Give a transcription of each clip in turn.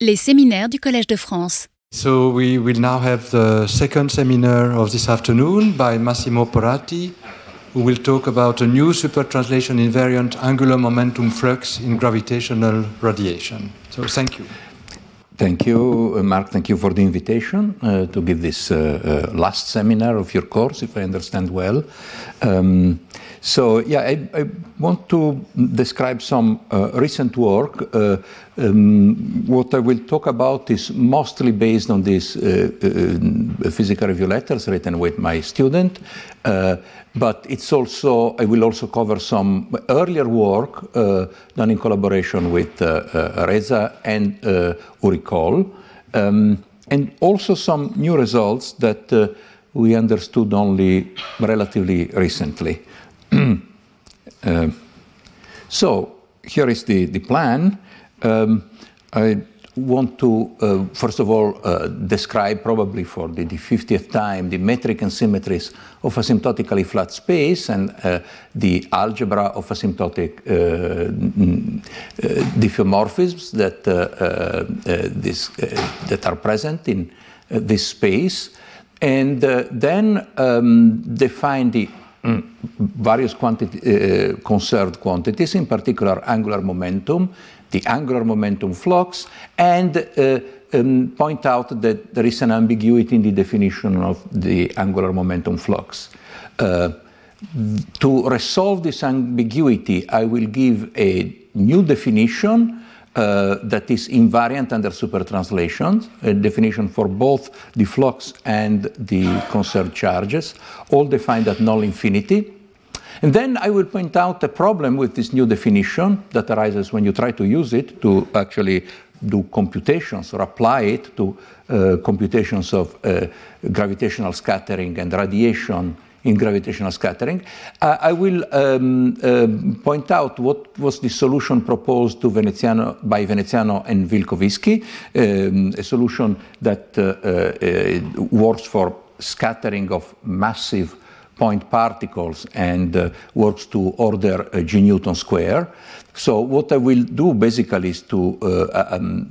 Les séminaires du Collège de France. So we will now have the second seminar of this afternoon by Massimo Porrati, who will talk about a new supertranslation invariant angular momentum flux in gravitational radiation. So thank you. Thank you, uh, Marc. Thank you for the invitation uh, to give this uh, uh last seminar of your course, if I understand well. Um, so, yeah, I, I, want to describe some uh, recent work. Uh, um, what I will talk about is mostly based on these uh, uh physical review letters written with my student, uh, but it's also I will also cover some earlier work uh, done in collaboration with Reza and Uri Kol, um, and also some new results that we understood only relatively recently. Uh, so here is the, the plan. Um, I want to, uh, first of all, uh, describe probably for the, the, 50th time the metric and symmetries of asymptotically flat space and uh, the algebra of asymptotic uh, uh, diffeomorphisms that, this, that are present in this space. And then um, define the. Various quantity, uh, conserved quantities, in particular angular momentum, the angular momentum flux, and uh, um, point out that there is an ambiguity in the definition of the angular momentum flux. Uh, to resolve this ambiguity, I will give a new definition uh, that is invariant under supertranslations, a definition for both the flux and the conserved charges, all defined at null infinity. And then I will point out a problem with this new definition that arises when you try to use it to actually do computations or apply it to uh, computations of uh, gravitational scattering and radiation in gravitational scattering. Uh, I will um, uh, point out what was the solution proposed to Veneziano, by Veneziano and Vilkovisky, um, a solution that uh, uh, works for scattering of massive point particles and uh, works to order G Newton square. So what I will do basically is to uh, um,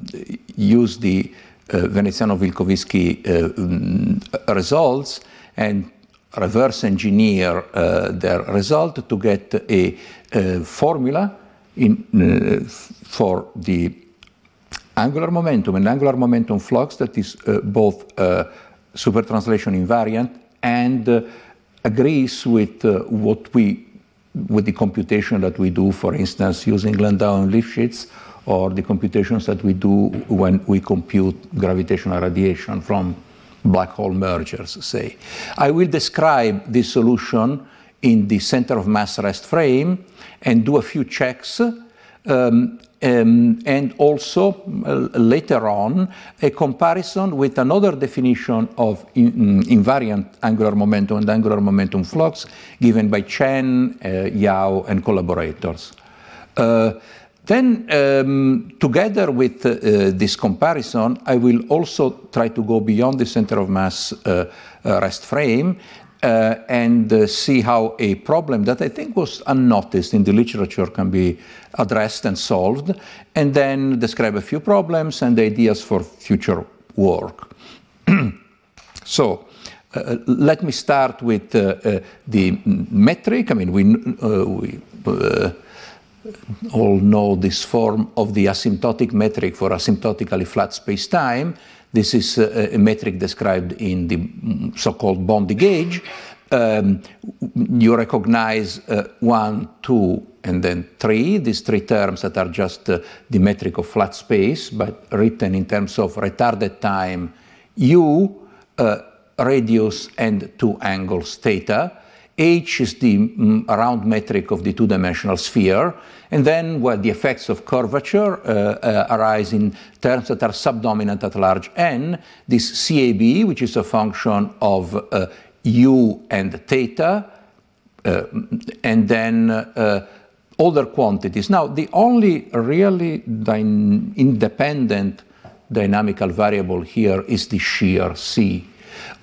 use the Veneziano-Vilkovisky um, results and reverse engineer uh, their result to get a, a formula in, uh, for the angular momentum and angular momentum flux that is uh, both supertranslation invariant and agrees with what we with the computation that we do, for instance, using Landau and Lifshitz, or the computations that we do when we compute gravitational radiation from black hole mergers, say. I will describe this solution in the center of mass rest frame and do a few checks um, um, and also uh, later on a comparison with another definition of in, mm, invariant angular momentum and angular momentum flux given by Chen, uh, Yau, and collaborators. Uh, then, um, together with uh, this comparison, I will also try to go beyond the center of mass uh, uh rest frame uh, and uh, see how a problem that I think was unnoticed in the literature can be addressed and solved, and then describe a few problems and ideas for future work. so, uh, let me start with uh, uh, the metric. I mean, we, we all know this form of the asymptotic metric for asymptotically flat space-time. This is a, a metric described in the mm, so-called Bondi gauge. Um, you recognize uh, one, two, and then three, these three terms that are just uh, the metric of flat space, but written in terms of retarded time, u, uh, radius, and two angles, theta. H is the um, round metric of the two-dimensional sphere, and then well, the effects of curvature uh, uh, arise in terms that are subdominant at large n. This CAB, which is a function of uh, u and theta, uh, and then uh, other quantities. Now, the only really independent dynamical variable here is the shear C.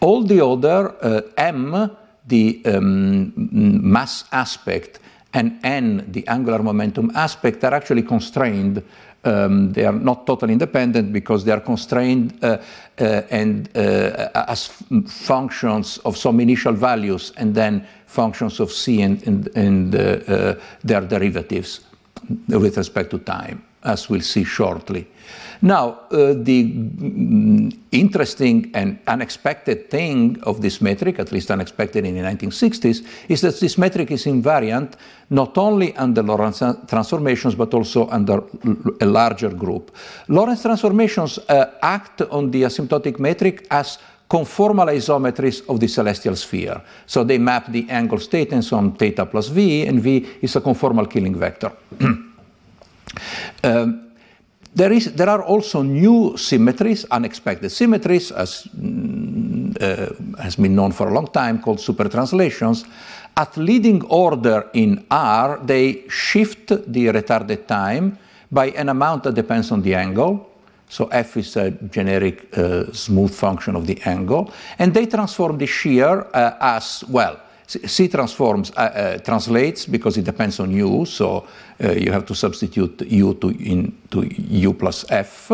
All the other uh, m the um, mass aspect and n, the angular momentum aspect, are actually constrained Um, they are not totally independent because they are constrained uh, uh, and uh, as functions of some initial values and then functions of c and, and, and uh, uh, their derivatives with respect to time, as we'll see shortly. Now, uh, the mm, interesting and unexpected thing of this metric, at least unexpected in the 1960s, is that this metric is invariant not only under Lorentz transformations but also under a larger group. Lorentz transformations uh, act on the asymptotic metric as conformal isometries of the celestial sphere. So they map the angle state statements on theta plus v, and v is a conformal killing vector. um, there, is, there are also new symmetries, unexpected symmetries, as mm, uh, has been known for a long time, called supertranslations. At leading order in R, they shift the retarded time by an amount that depends on the angle. So f is a generic uh, smooth function of the angle. And they transform the shear uh, as, well, C transforms, uh, uh, translates because it depends on u, so uh, you have to substitute u to, in, to u plus f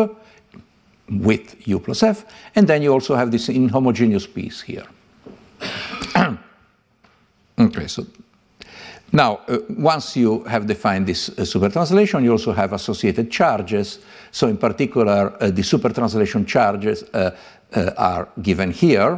with u plus f, and then you also have this inhomogeneous piece here. okay, so now uh, once you have defined this uh, supertranslation, you also have associated charges. So in particular, uh, the supertranslation charges are given here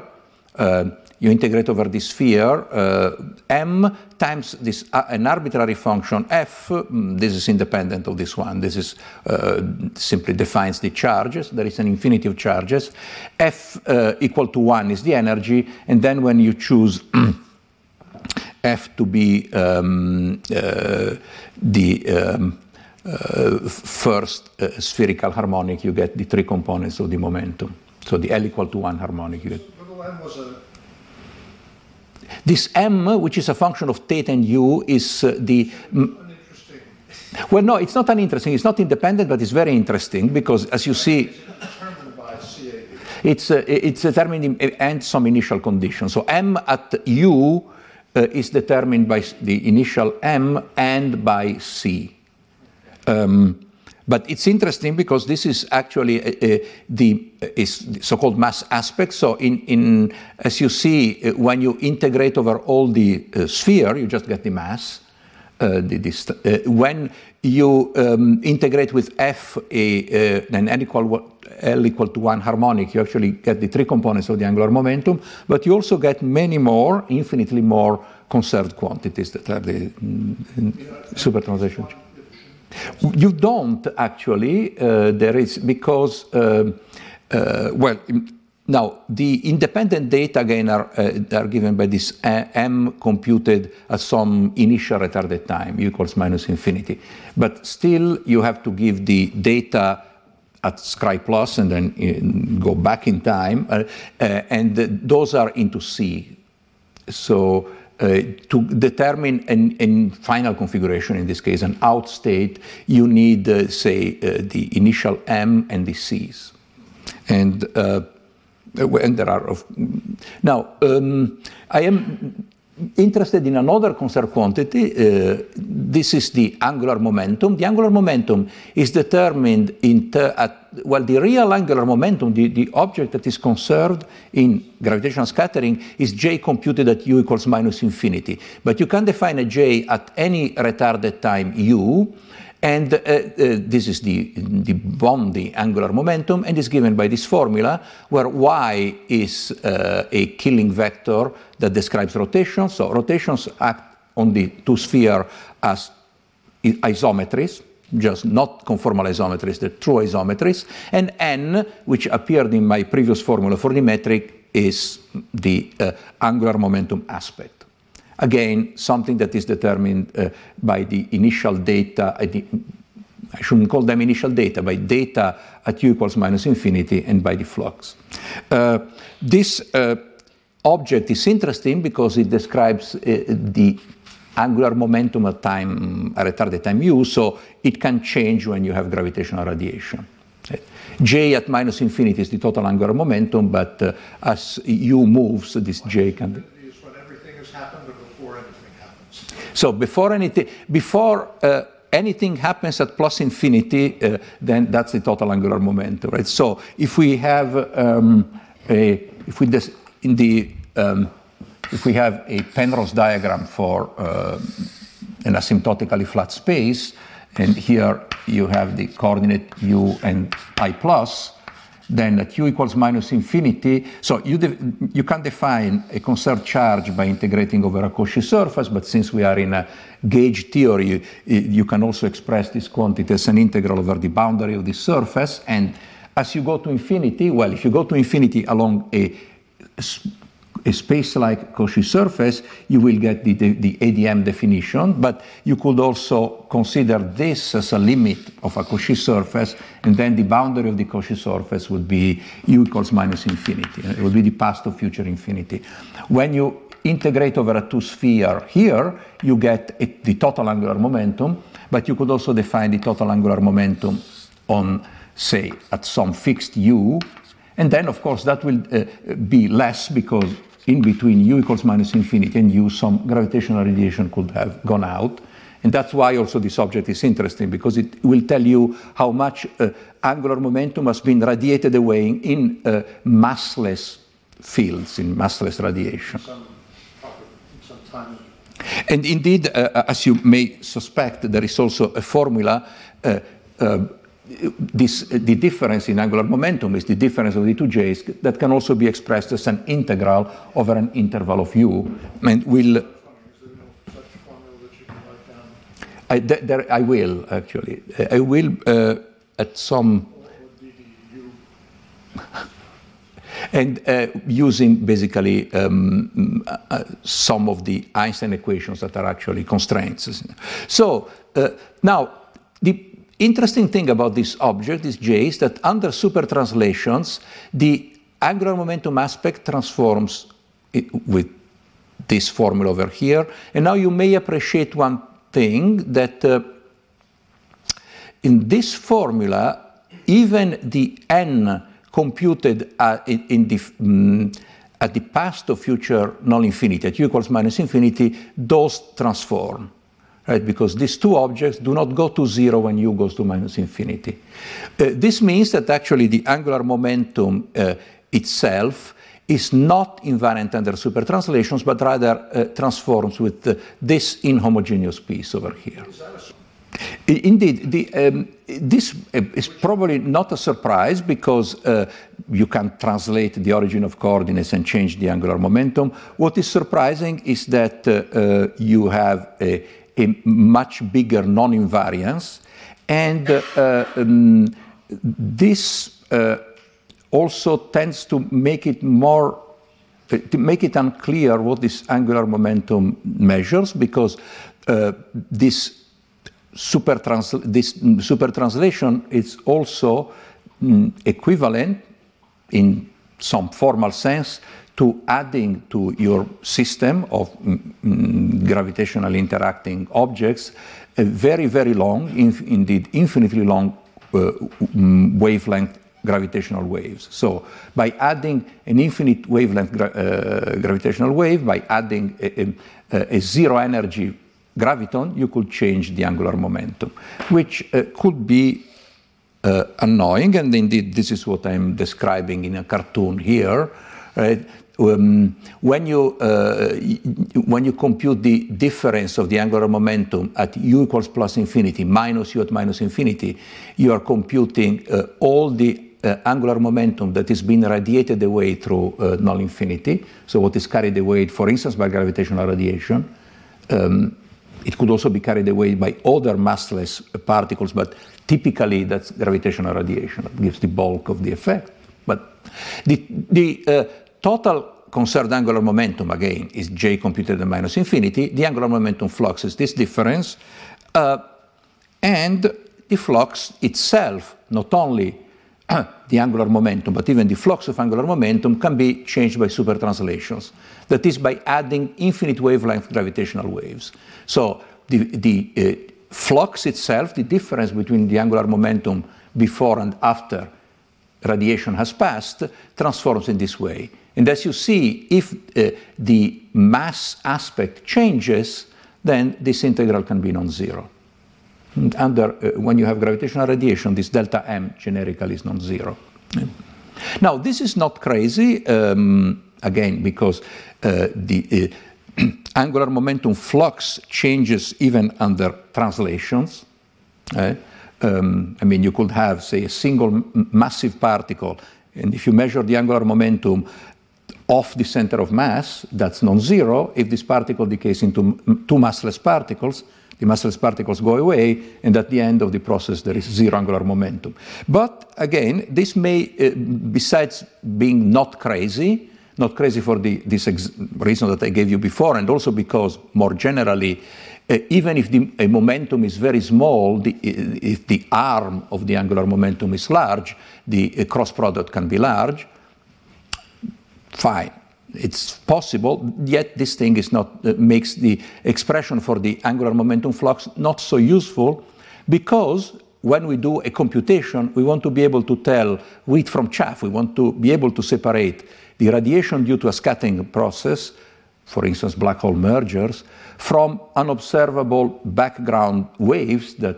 you integrate over this sphere uh, m times this uh, an arbitrary function f. Mm, this is independent of this one. This is uh, simply defines the charges. There is an infinity of charges. F uh, equal to one is the energy, and then when you choose f to be um, uh, the um, uh, first spherical harmonic, you get the three components of the momentum. So the L equal to one harmonic. You get. This m, which is a function of theta and u, is uh, the. Well, no, it's not uninteresting. It's not independent, but it's very interesting because, as you see, it's uh, it's determined in, and some initial conditions. So m at u uh, is determined by the initial m and by c. Um, but it's interesting because this is actually uh, uh, the uh, is so-called mass aspect. So in, in as you see, uh, when you integrate over all the sphere, you just get the mass. The, when you um, integrate with f a, an n equal L equal to one harmonic, you actually get the three components of the angular momentum, but you also get many more, infinitely more conserved quantities that are the mm, translation. You don't actually. Uh, there is because uh, uh, well. Now, the independent data again are, uh, are given by this uh, m computed at some initial retarded time, u equals minus infinity. But still, you have to give the data at scri plus and then in, go back in time, uh, and those are into C. So uh, to determine a final configuration, in this case an out state, you need, uh, say, uh, the initial M and the C's. And, uh, and there are, of, now, um, I am interested in another conserved quantity. Uh, this is the angular momentum. The angular momentum is determined in at well, the real angular momentum, the, the object that is conserved in gravitational scattering, is j computed at u equals minus infinity. But you can define a j at any retarded time u, and uh, uh, this is the, the Bondi angular momentum, and is given by this formula, where y is uh, a killing vector that describes rotations. So rotations act on the two sphere as isometries, just not conformal isometries, the true isometries. And n, which appeared in my previous formula for the metric, is the uh, angular momentum aspect. Again, something that is determined uh, by the initial data, uh, I shouldn't call them initial data, by data at u equals minus infinity and by the flux. Uh, this uh, object is interesting because it describes uh, the angular momentum at time at retarded time u, so it can change when you have gravitational radiation. J at minus infinity is the total angular momentum, but uh, as u moves, this J can. Anything So before anything, before uh, anything happens at plus infinity, uh, then that's the total angular momentum, right? So if we have um, a, if we des- in the um, if we have a Penrose diagram for uh, an asymptotically flat space, and here you have the coordinate u and i plus, then at u equals minus infinity, so you, you can define a conserved charge by integrating over a Cauchy surface, but since we are in a gauge theory, you, you can also express this quantity as an integral over the boundary of the surface, and as you go to infinity, well, if you go to infinity along a a space-like Cauchy surface, you will get the, the, the, ADM definition, but you could also consider this as a limit of a Cauchy surface, and then the boundary of the Cauchy surface would be u equals minus infinity. It would be the past to future infinity. When you integrate over a two-sphere here, you get a, the total angular momentum, but you could also define the total angular momentum on, say, at some fixed u, and then, of course, that will uh, be less because in between u equals minus infinity and u, some gravitational radiation could have gone out. And that's why also this object is interesting because it will tell you how much uh, angular momentum has been radiated away in uh, massless fields, in massless radiation. And indeed, uh, as you may suspect, there is also a formula uh, uh, this, the difference in angular momentum is the difference of the two j's that can also be expressed as an integral over an interval of u. And will I, there, I will actually. I will uh, at some. and uh, using basically um, uh, some of the Einstein equations that are actually constraints. So uh, now the interesting thing about this object, this J, is that under super translations, the angular momentum aspect transforms with this formula over here. And now you may appreciate one thing that uh, in this formula, even the n computed uh, in, in, the, um, at the past or future null infinity, at u equals minus infinity, those transform right? Because these two objects do not go to zero when u goes to minus infinity. Uh, this means that actually the angular momentum uh, itself is not invariant under supertranslations, but rather uh, transforms with uh, this inhomogeneous piece over here. Indeed, the, um, this uh, is probably not a surprise because uh, you can translate the origin of coordinates and change the angular momentum. What is surprising is that uh, you have a, a much bigger non-invariance. And uh, um, this uh, also tends to make it more to make it unclear what this angular momentum measures because uh, this super, this super translation is also mm, equivalent in some formal sense to adding to your system of mm, mm, gravitational interacting objects a very, very long, inf indeed infinitely long uh, mm, wavelength gravitational waves. So by adding an infinite wavelength gra uh, gravitational wave, by adding a, a, a, zero energy graviton, you could change the angular momentum, which uh, could be uh, annoying, and indeed this is what I'm describing in a cartoon here. Right? Um, when, you, uh, when you compute the difference of the angular momentum at u equals plus infinity minus u at minus infinity, you are computing uh, all the uh, angular momentum that is being radiated away through uh, null infinity. So what is carried away, for instance, by gravitational radiation. Um, it could also be carried away by other massless particles, but typically that's gravitational radiation that gives the bulk of the effect. But the, the uh, total conserved angular momentum, again, is j computed at minus infinity. The angular momentum flux is this difference. Uh, and the flux itself, not only the angular momentum, but even the flux of angular momentum can be changed by super translations. That is by adding infinite wavelength gravitational waves. So the, the uh, flux itself, the difference between the angular momentum before and after radiation has passed, transforms in this way. And as you see, if uh, the mass aspect changes, then this integral can be non-zero. under uh, when you have gravitational radiation, this delta m generically is non-zero. Now, this is not crazy, um, again, because uh, the uh, angular momentum flux changes even under translations. Eh? Um, I mean, you could have, say, a single massive particle, and if you measure the angular momentum off the center of mass, that's non-zero. If this particle decays into two massless particles, the massless particles go away, and at the end of the process, there is zero angular momentum. But again, this may, uh, besides being not crazy, not crazy for the, this reason that I gave you before, and also because more generally, uh, even if the momentum is very small, the, if the arm of the angular momentum is large, the uh, cross product can be large. Fine it's possible, yet this thing is not, uh, makes the expression for the angular momentum flux not so useful because when we do a computation, we want to be able to tell wheat from chaff. We want to be able to separate the radiation due to a scattering process, for instance, black hole mergers, from unobservable background waves that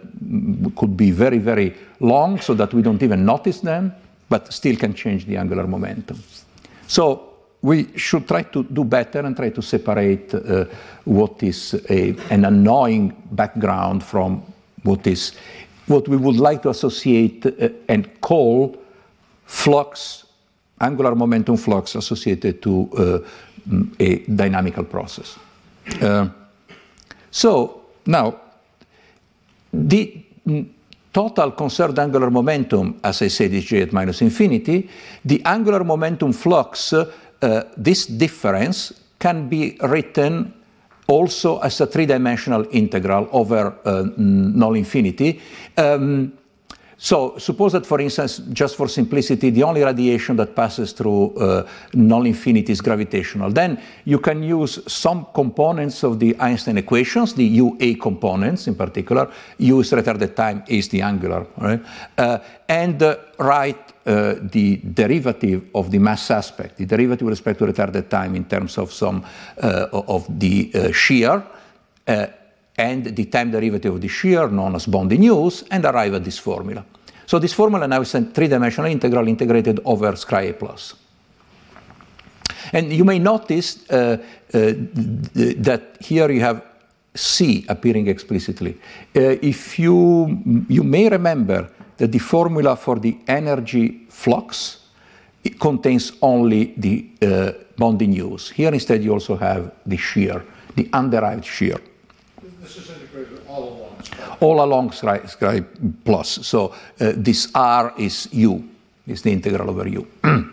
could be very, very long so that we don't even notice them, but still can change the angular momentum. So we should try to do better and try to separate uh, what is a, an annoying background from what is what we would like to associate uh, and call flux, angular momentum flux associated to uh, a dynamical process. Uh, so now, the total conserved angular momentum, as I said, is j at minus infinity. The angular momentum flux uh, this difference can be written also as a three-dimensional integral over uh, null infinity. Um, so suppose that, for instance, just for simplicity, the only radiation that passes through uh, null infinity is gravitational. Then you can use some components of the Einstein equations, the UA components in particular. U is retarded time, A is the angular, right? Uh, and uh, write uh, the derivative of the mass aspect, the derivative with respect to retarded time in terms of some uh, of the uh, shear and the time derivative of the shear, known as Bondi news, and arrive at this formula. So this formula now is a three-dimensional integral integrated over Scri A plus. And you may notice uh, uh, that here you have C appearing explicitly. Uh, if you, you may remember that the formula for the energy flux it contains only the uh, Bondi news. Here instead you also have the shear, the underived shear all along Scri plus. So uh, this R is U, is the integral over U.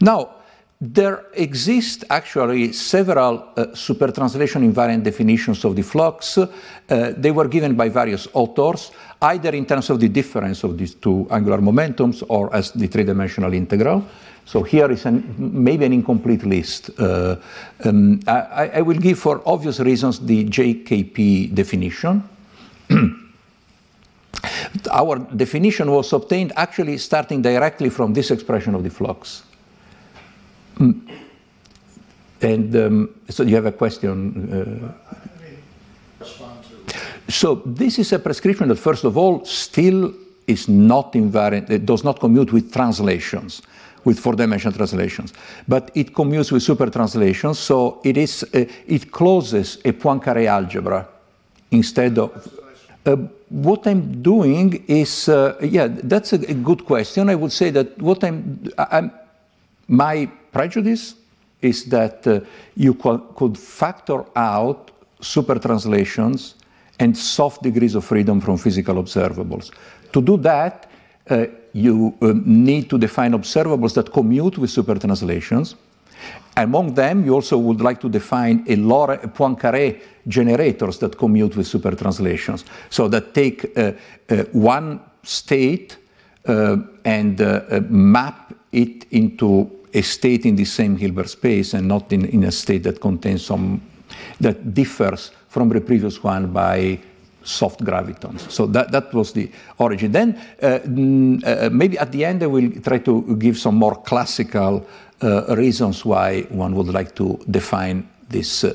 now, there exist actually several uh, supertranslation invariant definitions of the flux. Uh, they were given by various authors, either in terms of the difference of these two angular momentums or as the three-dimensional integral. So here is an, maybe an incomplete list. Uh, um, I, I, will give, for obvious reasons, the JKP definition. Our definition was obtained actually starting directly from this expression of the flux. Mm. And um, so you have a question? Uh, so this is a prescription that, first of all, still is not invariant, it does not commute with translations with four-dimensional translations. But it commutes with super translations, so it is uh, it closes a Poincaré algebra instead of. Uh, what I'm doing is, uh, yeah, that's a, a, good question. I would say that what I'm, I'm my prejudice is that uh, you could factor out super translations and soft degrees of freedom from physical observables. To do that, uh, you um, need to define observables that commute with supertranslations. Among them, you also would like to define a, Lore Poincaré generators that commute with supertranslations. So that take uh, uh, one state uh, and uh, uh, map it into a state in the same Hilbert space and not in, in a state that contains some, that differs from the previous one by soft gravitons. So that, that was the origin. Then uh, mm, uh, maybe at the end I will try to give some more classical uh, reasons why one would like to define this uh,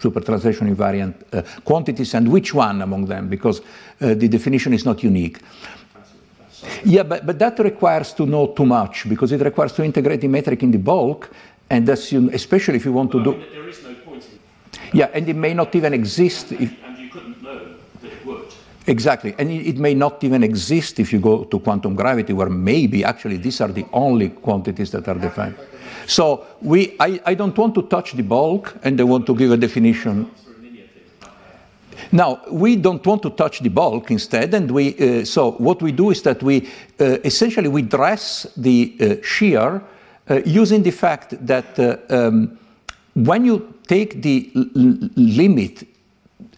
supertranslation invariant uh, quantities and which one among them, because uh, the definition is not unique. Yeah, but, but that requires to know too much because it requires to integrate the metric in the bulk, and that's especially if you want well, to I do. mean, there is no point in Yeah, and it may not even exist if. and couldn't know that it would. Exactly, and it, may not even exist if you go to quantum gravity, where maybe actually these are the only quantities that are defined. So we, I, I don't want to touch the bulk, and I want to give a definition. Now we don't want to touch the bulk instead, and we uh, so what we do is that we uh, essentially we dress the uh, shear uh, using the fact that uh, um, when you take the limit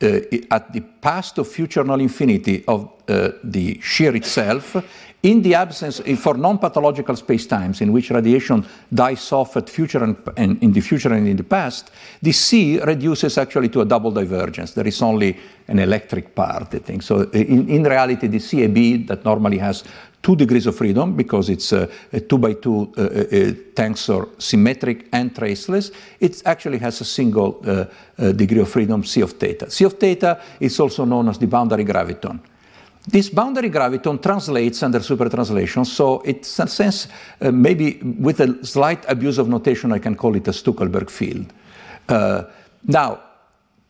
at the past of future null infinity of uh, the shear itself, in the absence for non-pathological spacetimes in which radiation dies off at future and, and in the future and in the past, the C reduces actually to a double divergence. There is only an electric part, I think. So in, in reality, the CAB that normally has two degrees of freedom because it's a, a two by two uh, uh, tensor symmetric and traceless. It actually has a single uh, uh, degree of freedom, C of theta. C of theta is also known as the boundary graviton. This boundary graviton translates under supertranslation, so it's in a sense, uh, maybe with a slight abuse of notation, I can call it a Stuckelberg field. Uh, now,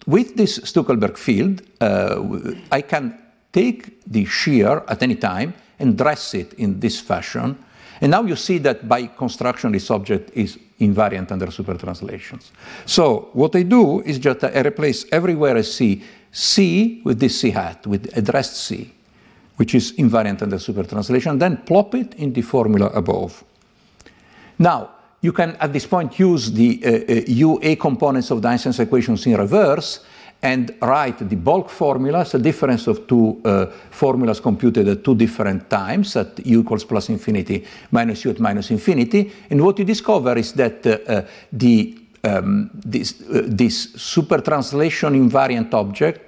with this Stuckelberg field, uh, I can take the shear at any time and dress it in this fashion. And now you see that by construction, this object is invariant under supertranslations. So what I do is just I replace everywhere I see C with this C hat, with addressed C, which is invariant under supertranslation, then plop it in the formula above. Now, you can at this point use the uh, uh, UA components of the Einstein's equations in reverse and write the bulk formula as a difference of two uh, formulas computed at two different times at u equals plus infinity minus u at minus infinity. And what you discover is that uh, uh, the, um, this, uh, this super translation invariant object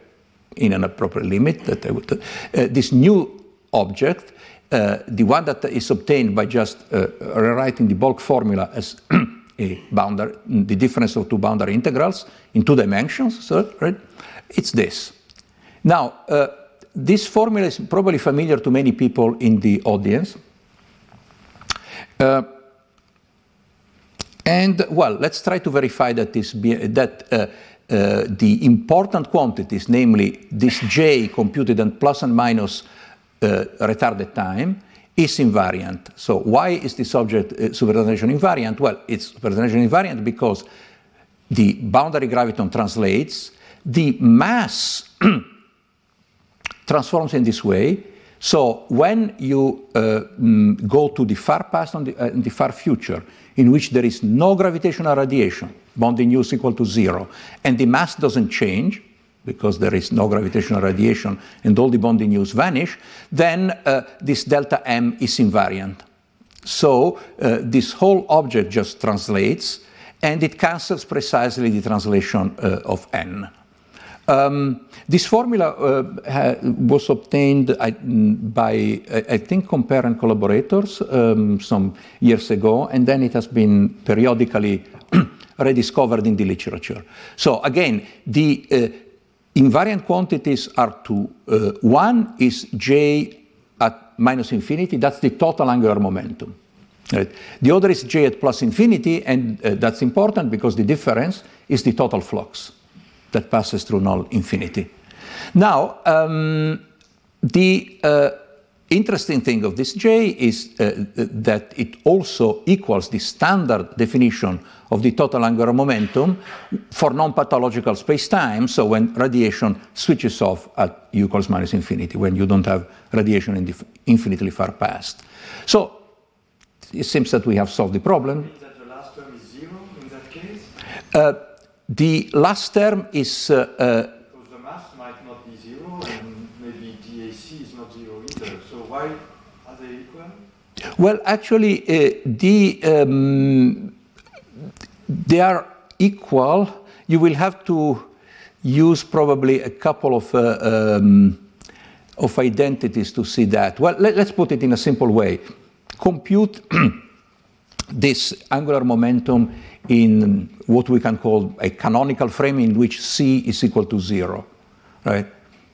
in an appropriate limit, that I would, uh, this new object, uh, the one that is obtained by just rewriting the bulk formula as a boundary, the difference of two boundary integrals in two dimensions, right? It's this. Now, uh, this formula is probably familiar to many people in the audience. Uh, and well, let's try to verify that this be, that uh, uh, the important quantities, namely this j computed at plus and minus uh, retarded time, is invariant. So why is this object uh, supertranslation invariant? Well, it's supertranslation invariant because the boundary graviton translates, the mass transforms in this way. So when you uh, mm, go to the far past and the, uh, the, far future, in which there is no gravitational radiation, Bondi news is equal to zero, and the mass doesn't change, because there is no gravitational radiation and all the Bondi news vanish, then uh, this delta m is invariant. So uh, this whole object just translates and it cancels precisely the translation uh, of n. Um, this formula uh, was obtained I, by, I think, Compère and collaborators um, some years ago, and then it has been periodically rediscovered in the literature. So again, the uh, invariant quantities are two. Uh, one is j at minus infinity, that's the total angular momentum. Right? The other is j at plus infinity, and uh, that's important because the difference is the total flux that passes through null infinity. Now, um, the uh, interesting thing of this J is uh, that it also equals the standard definition of the total angular momentum for non-pathological space-time, so when radiation switches off at u equals minus infinity, when you don't have radiation in the infinitely far past. So it seems that we have solved the problem. That the last term is zero in that case? Uh, the last term is... Uh, uh, because the mass might not be zero, and maybe DAC is not zero either. So why are they equal? Well, actually, uh, the, um, they are equal. You will have to use probably a couple of, uh, um, of identities to see that. Well, let, us put it in a simple way. Compute this angular momentum in what we can call a canonical frame in which c is equal to zero, right?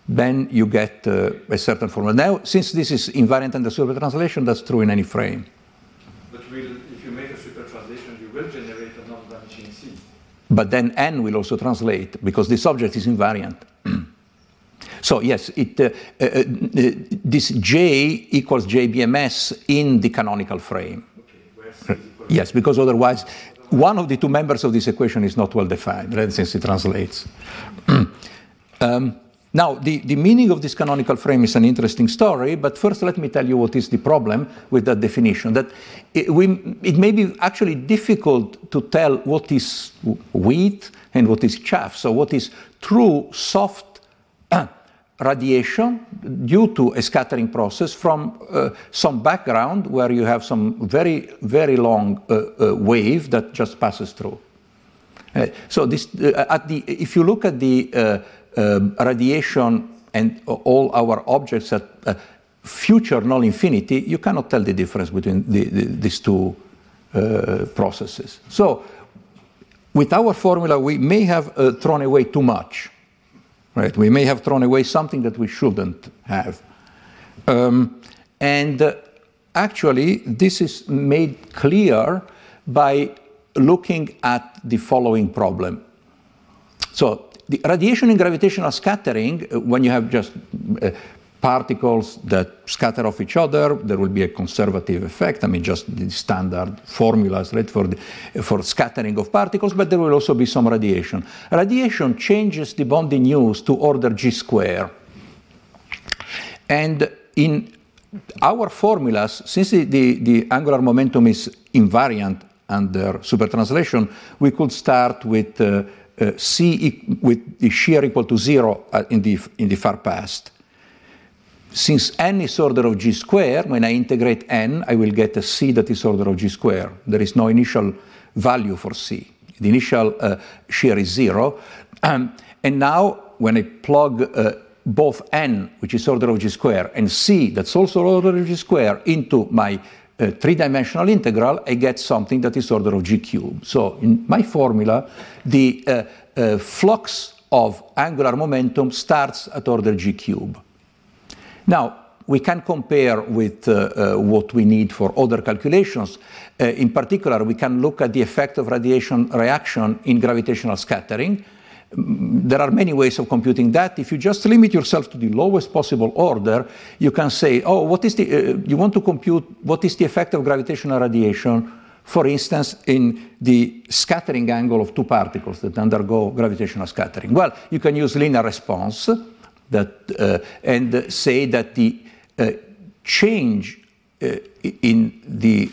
Then you get uh, a certain formula. Now, since this is invariant under super translation, that's true in any frame. But will, if you make a super translation, you will generate a non-vanishing C. But then n will also translate because this object is invariant. so yes, it, uh, uh, uh, this J equals JBMS in the canonical frame. Okay, where C is equal Yes, because otherwise one of the two members of this equation is not well defined, right, since it translates. um, now, the, the meaning of this canonical frame is an interesting story, but first let me tell you what is the problem with that definition. That it, we, it may be actually difficult to tell what is wheat and what is chaff. So, what is true soft radiation due to a scattering process from uh, some background where you have some very, very long uh, uh, wave that just passes through. Uh, so this, uh, at the, if you look at the uh, radiation and all our objects at future null infinity, you cannot tell the difference between the, the, these two processes. So with our formula, we may have thrown away too much right? We may have thrown away something that we shouldn't have. Um, and uh, actually, this is made clear by looking at the following problem. So, the radiation and gravitational scattering, uh, when you have just uh, particles that scatter off each other, there will be a conservative effect. I mean, just the standard formulas, right, for, the, for scattering of particles, but there will also be some radiation. Radiation changes the Bondi news to order g square. And in our formulas, since the, the, the angular momentum is invariant under supertranslation, we could start with uh, c with the shear equal to zero uh, in the in the far past since n is order of g square, when I integrate n, I will get a c that is order of g square. There is no initial value for c. The initial uh, shear is zero. Um, and now, when I plug uh, both n, which is order of g square, and c, that's also order of g square, into my uh, three-dimensional integral, I get something that is order of g cubed. So in my formula, the uh, uh, flux of angular momentum starts at order g cubed. Now, we can compare with uh, uh, what we need for other calculations. Uh, in particular, we can look at the effect of radiation reaction in gravitational scattering. There are many ways of computing that. If you just limit yourself to the lowest possible order, you can say, oh, what is the, uh, you want to compute what is the effect of gravitational radiation, for instance, in the scattering angle of two particles that undergo gravitational scattering. Well, you can use linear response that, uh, and say that the uh, change uh, in the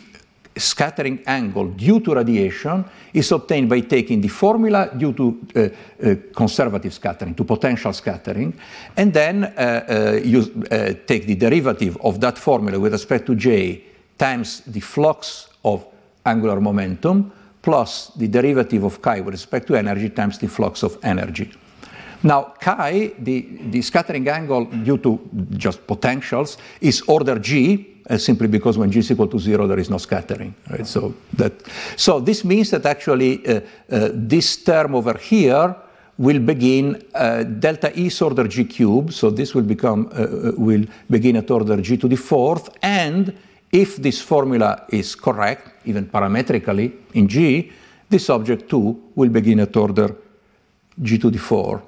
scattering angle due to radiation is obtained by taking the formula due to uh, uh, conservative scattering, to potential scattering, and then uh, you take the derivative of that formula with respect to J times the flux of angular momentum plus the derivative of chi with respect to energy times the flux of energy. Now, chi, the, the scattering angle due to just potentials, is order g, uh, simply because when g is equal to zero, there is no scattering. Right? So, that, so this means that actually uh, uh, this term over here will begin uh, delta E is order g cubed. So this will become uh, uh, will begin at order g to the fourth, and if this formula is correct, even parametrically in g, this object too will begin at order g to the four.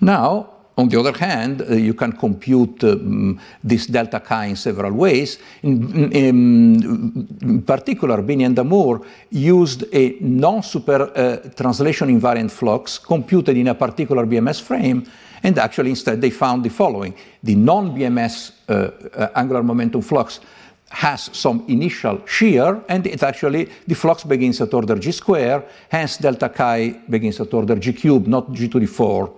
Now, on the other hand, uh, you can compute um, this delta chi in several ways. In, in, in particular, Bini and Damour used a non-super uh, translation invariant flux computed in a particular BMS frame, and actually instead they found the following. The non-BMS uh, uh, angular momentum flux has some initial shear, and it actually, the flux begins at order g square, hence delta chi begins at order g cubed, not g to the 4.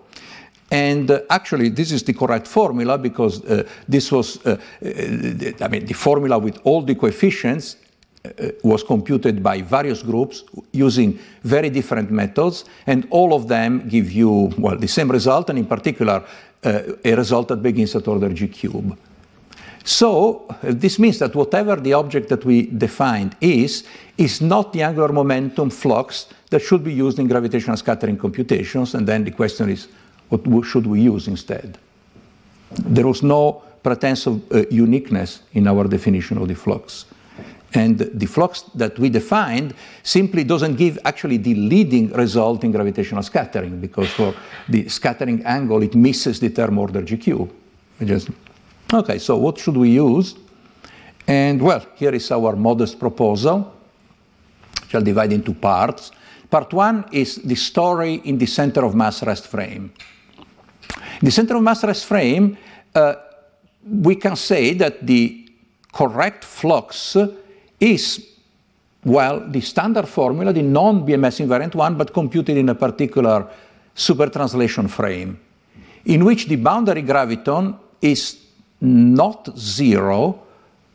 And uh, actually, this is the correct formula because uh, this was, uh, uh I mean, the formula with all the coefficients uh, was computed by various groups using very different methods, and all of them give you, well, the same result, and in particular, uh, a result that begins at order g cube. So uh, this means that whatever the object that we defined is, is not the angular momentum flux that should be used in gravitational scattering computations. And then the question is, what should we use instead? There was no pretense of uh, uniqueness in our definition of the flux. And the flux that we defined simply doesn't give actually the leading result in gravitational scattering because for the scattering angle it misses the term order GQ. Just, okay, so what should we use? And well, here is our modest proposal, which I'll divide into parts. Part one is the story in the center of mass rest frame. The center of mass rest frame, uh, we can say that the correct flux is, well, the standard formula, the non-BMS invariant one, but computed in a particular supertranslation frame, in which the boundary graviton is not zero,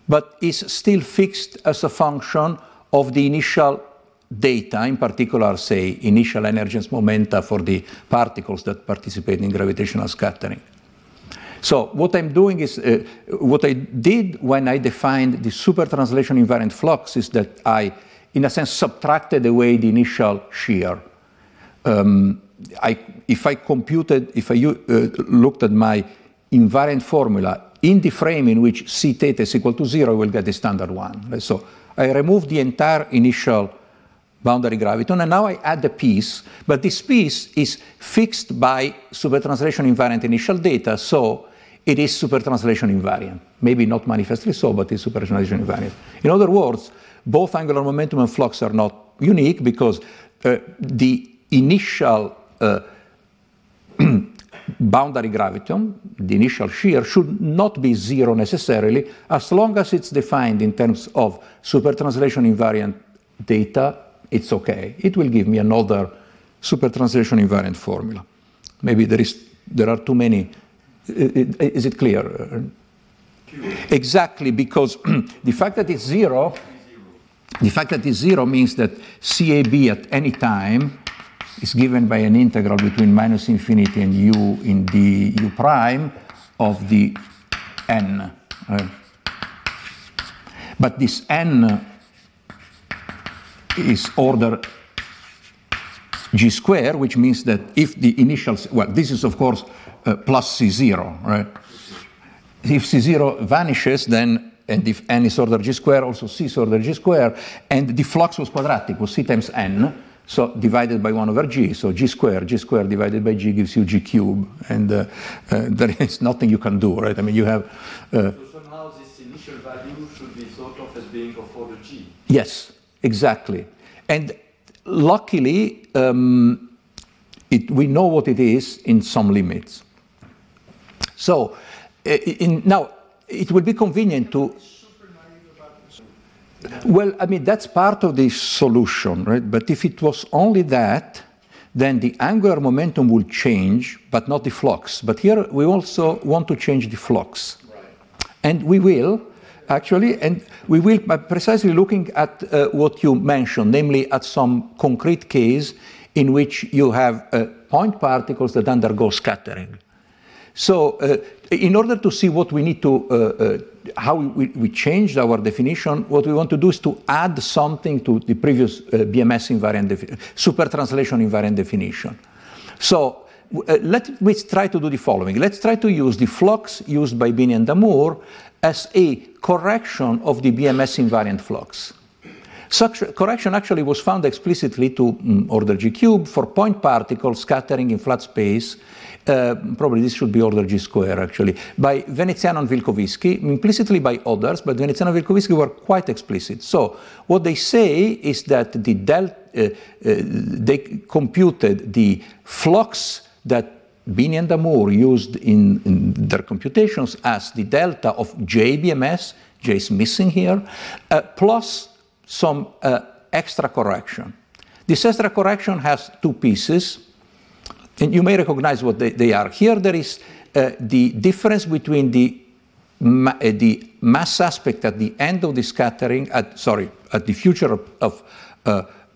but is still fixed as a function of the initial data, in particular, say, initial energies momenta for the particles that participate in gravitational scattering. So what I'm doing is, uh, what I did when I defined the super translation invariant flux is that I, in a sense, subtracted away the initial shear. Um, I, if I computed, if I uh, looked at my invariant formula in the frame in which c theta is equal to zero, I will get the standard one. So I remove the entire initial boundary graviton, and now I add a piece, but this piece is fixed by supertranslation invariant initial data, so it is supertranslation invariant. Maybe not manifestly so, but it's supertranslation invariant. In other words, both angular momentum and flux are not unique because uh, the initial uh, boundary graviton, the initial shear, should not be zero necessarily as long as it's defined in terms of supertranslation invariant data, it's okay. It will give me another supertranslation invariant formula. Maybe there, is, there are too many is it clear? Exactly, because the fact that it's zero, the fact that it's zero means that CAB at any time is given by an integral between minus infinity and u in the u prime of the n. Right? But this n is order g square, which means that if the initial, well, this is of course uh, plus C0, right? If C0 vanishes, then, and if n is order g square, also C is order g square, and the flux was quadratic, was C times n, so divided by 1 over g, so g squared, g squared divided by g gives you g cube, and uh, uh, there is nothing you can do, right? I mean, you have... Uh, so somehow this initial value should be thought of as being of order g. Yes, exactly. And luckily, um, it, we know what it is in some limits. So in, now it will be convenient to. Well, I mean, that's part of the solution, right? But if it was only that, then the angular momentum will change, but not the flux. But here we also want to change the flux. Right. And we will, actually, and we will by precisely looking at uh, what you mentioned, namely at some concrete case in which you have uh, point particles that undergo scattering. So, uh, in order to see what we need to, uh, uh, how we, we, changed our definition, what we want to do is to add something to the previous uh, BMS invariant, super translation invariant definition. So, uh, let me try to do the following. Let's try to use the flux used by Bini and Damour as a correction of the BMS invariant flux. Such correction actually was found explicitly to um, order G cube for point particles scattering in flat space uh, probably this should be order G square actually, by Veneziano and implicitly by others, but Veneziano and were quite explicit. So what they say is that the uh, uh, they computed the flux that Bini and Damour used in, in, their computations as the delta of JBMS, J is missing here, uh, plus some uh, extra correction. This extra correction has two pieces. And you may recognize what they, they are. Here there is uh, the difference between the, ma uh, the mass aspect at the end of the scattering, at, sorry, at the future of, of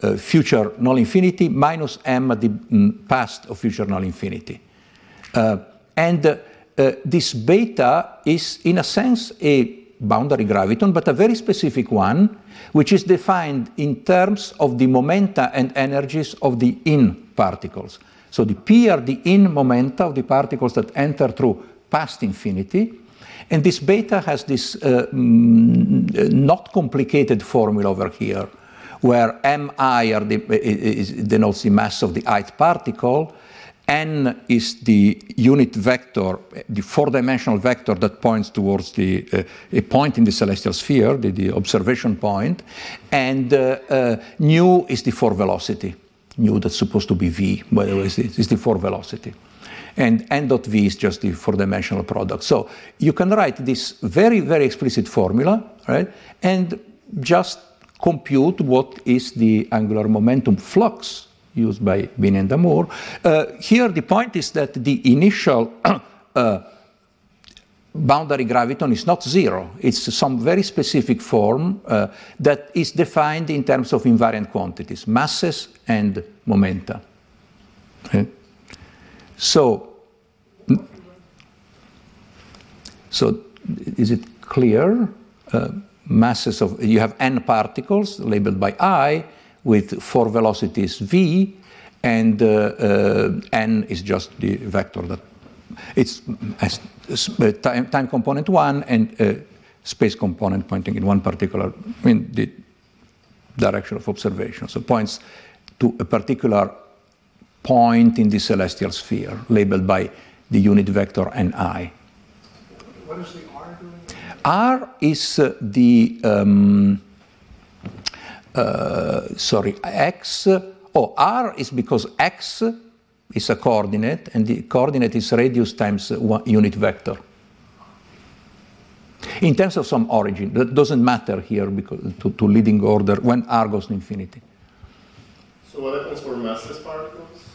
uh, future null infinity minus m the mm, past of future null infinity. Uh, and uh, this beta is, in a sense, a boundary graviton, but a very specific one, which is defined in terms of the momenta and energies of the in particles. So the p are the in momenta of the particles that enter through past infinity. And this beta has this uh, mm, not complicated formula over here, where mi are the, is, denotes the mass of the ith particle, n is the unit vector, the four-dimensional vector that points towards the uh, a point in the celestial sphere, the, the observation point, and uh, uh, nu is the four velocity. Nu that's supposed to be v, by the way, is the, is the four velocity. And n dot v is just the four-dimensional product. So you can write this very, very explicit formula, right, and just compute what is the angular momentum flux used by Bini and Damour. Uh, here, the point is that the initial uh, boundary graviton is not zero. It's some very specific form uh, that is defined in terms of invariant quantities, masses and momenta. Okay? So, so is it clear? Masses of you have n particles labeled by i with four velocities v, and uh, uh, n is just the vector that it's uh, time, time component one and space component pointing in one particular in the direction of observation. So points to a particular point in the celestial sphere labeled by the unit vector ni. What is the R is uh, the um, uh, sorry x. Oh, R is because x is a coordinate, and the coordinate is radius times one unit vector. In terms of some origin, that doesn't matter here because to, to leading order when R goes to infinity. So what happens for massless particles?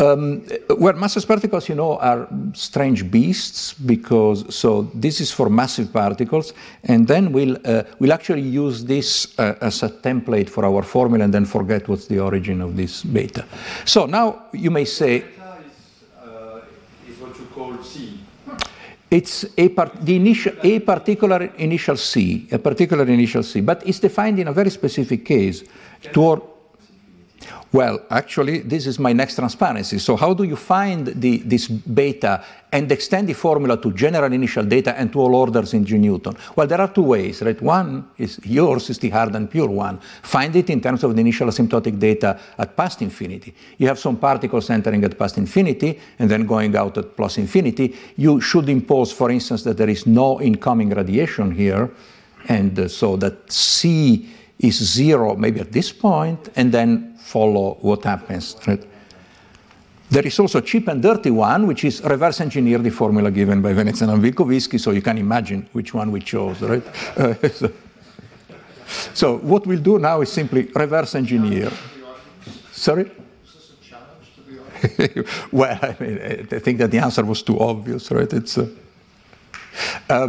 Um, well, massless particles, you know, are strange beasts because so this is for massive particles, and then we'll uh, we'll actually use this uh, as a template for our formula, and then forget what's the origin of this beta. So now you may say Beta is, uh, is what you call C. it's a part, the initial a particular initial c, a particular initial c, but it's defined in a very specific case. Toward, well, actually, this is my next transparency. So, how do you find the, this beta and extend the formula to general initial data and to all orders in G Newton? Well, there are two ways, right? One is yours is the hard and pure one. Find it in terms of the initial asymptotic data at past infinity. You have some particles entering at past infinity and then going out at plus infinity. You should impose, for instance, that there is no incoming radiation here, and uh, so that C is zero maybe at this point, and then follow what happens. Right? There is also a cheap and dirty one, which is reverse engineer the formula given by Veneziano and Vilkovisky, so you can imagine which one we chose, right? So, so what we'll do now is simply reverse engineer. Sorry? well, I, mean, I think that the answer was too obvious, right? It's. Uh, uh,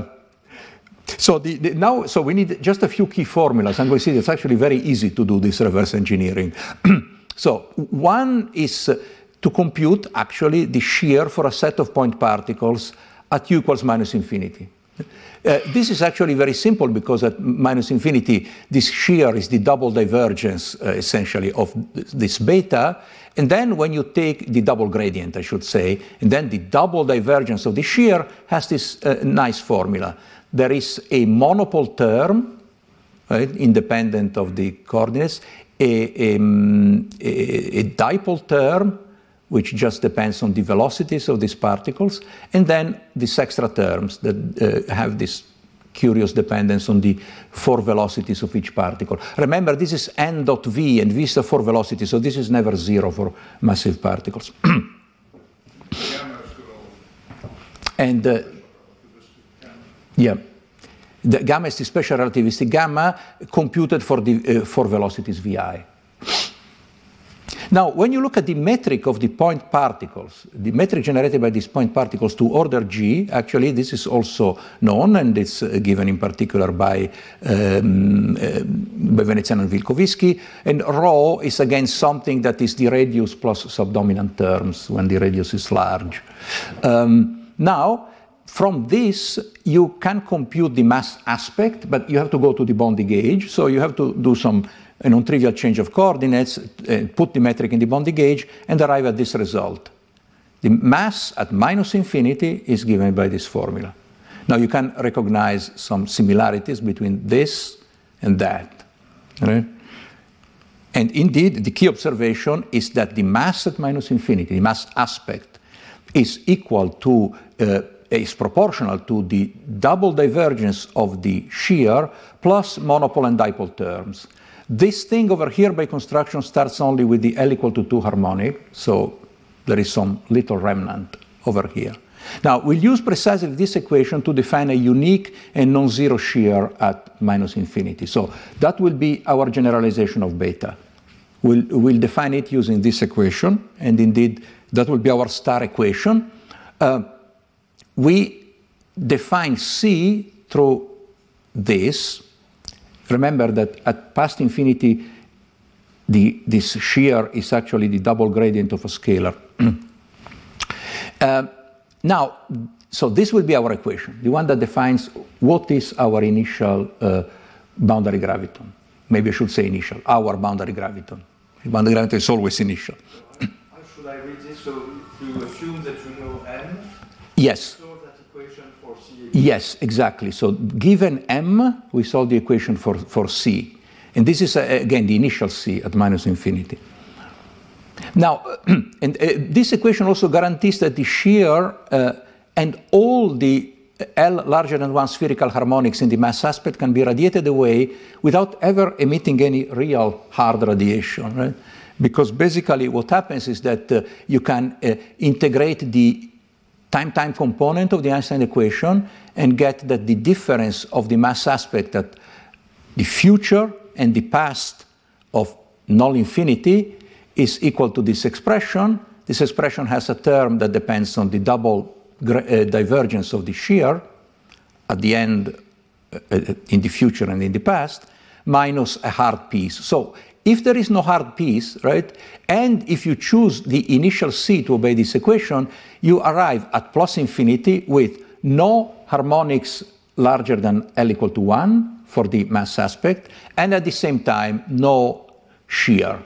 so the, the, now, so we need just a few key formulas, and we see it's actually very easy to do this reverse engineering. so one is uh, to compute actually the shear for a set of point particles at u equals minus infinity. Uh, this is actually very simple because at minus infinity, this shear is the double divergence uh, essentially of th- this beta. And then when you take the double gradient, I should say, and then the double divergence of the shear has this uh, nice formula. There is a monopole term, right, independent of the coordinates, a, um, a, a dipole term, which just depends on the velocities of these particles, and then these extra terms that uh, have this curious dependence on the four velocities of each particle. Remember, this is n dot v, and v is the four velocity, so this is never zero for massive particles. and uh, yeah, the gamma is the special relativistic gamma computed for the uh, four velocities vi. Now, when you look at the metric of the point particles, the metric generated by these point particles to order g, actually this is also known, and it's uh, given in particular by, um, uh, by Veneziano and Vilkovisky. And rho is again something that is the radius plus subdominant terms when the radius is large. Um, now, from this, you can compute the mass aspect, but you have to go to the Bondi gauge. So you have to do some a non-trivial change of coordinates, uh, put the metric in the Bondi gauge, and arrive at this result. The mass at minus infinity is given by this formula. Now you can recognize some similarities between this and that. Right? And indeed, the key observation is that the mass at minus infinity, the mass aspect, is equal to, uh, is proportional to the double divergence of the shear plus monopole and dipole terms. This thing over here by construction starts only with the L equal to 2 harmonic, so there is some little remnant over here. Now, we'll use precisely this equation to define a unique and non-zero shear at minus infinity. So that will be our generalization of beta. We'll, we'll define it using this equation, and indeed, that will be our star equation. Uh, we define C through this, Remember that at past infinity, the, this shear is actually the double gradient of a scalar. uh, now, so this will be our equation, the one that defines what is our initial uh, boundary graviton. Maybe I should say initial, our boundary graviton. Boundary graviton is always initial. How should I read this? So you assume that you know n? Yes. Yes, exactly. So given m, we solve the equation for, for c. And this is, uh, again, the initial c at minus infinity. Now, and uh, this equation also guarantees that the shear uh, and all the L larger than one spherical harmonics in the mass aspect can be radiated away without ever emitting any real hard radiation, right? Because basically what happens is that uh, you can uh, integrate the time-time component of the Einstein equation and get that the difference of the mass aspect at the future and the past of null infinity is equal to this expression. This expression has a term that depends on the double uh, divergence of the shear at the end, uh, uh, in the future and in the past, minus a hard piece. So if there is no hard piece, right, and if you choose the initial C to obey this equation, you arrive at plus infinity with no harmonics larger than L equal to 1 for the mass aspect, and at the same time, no shear.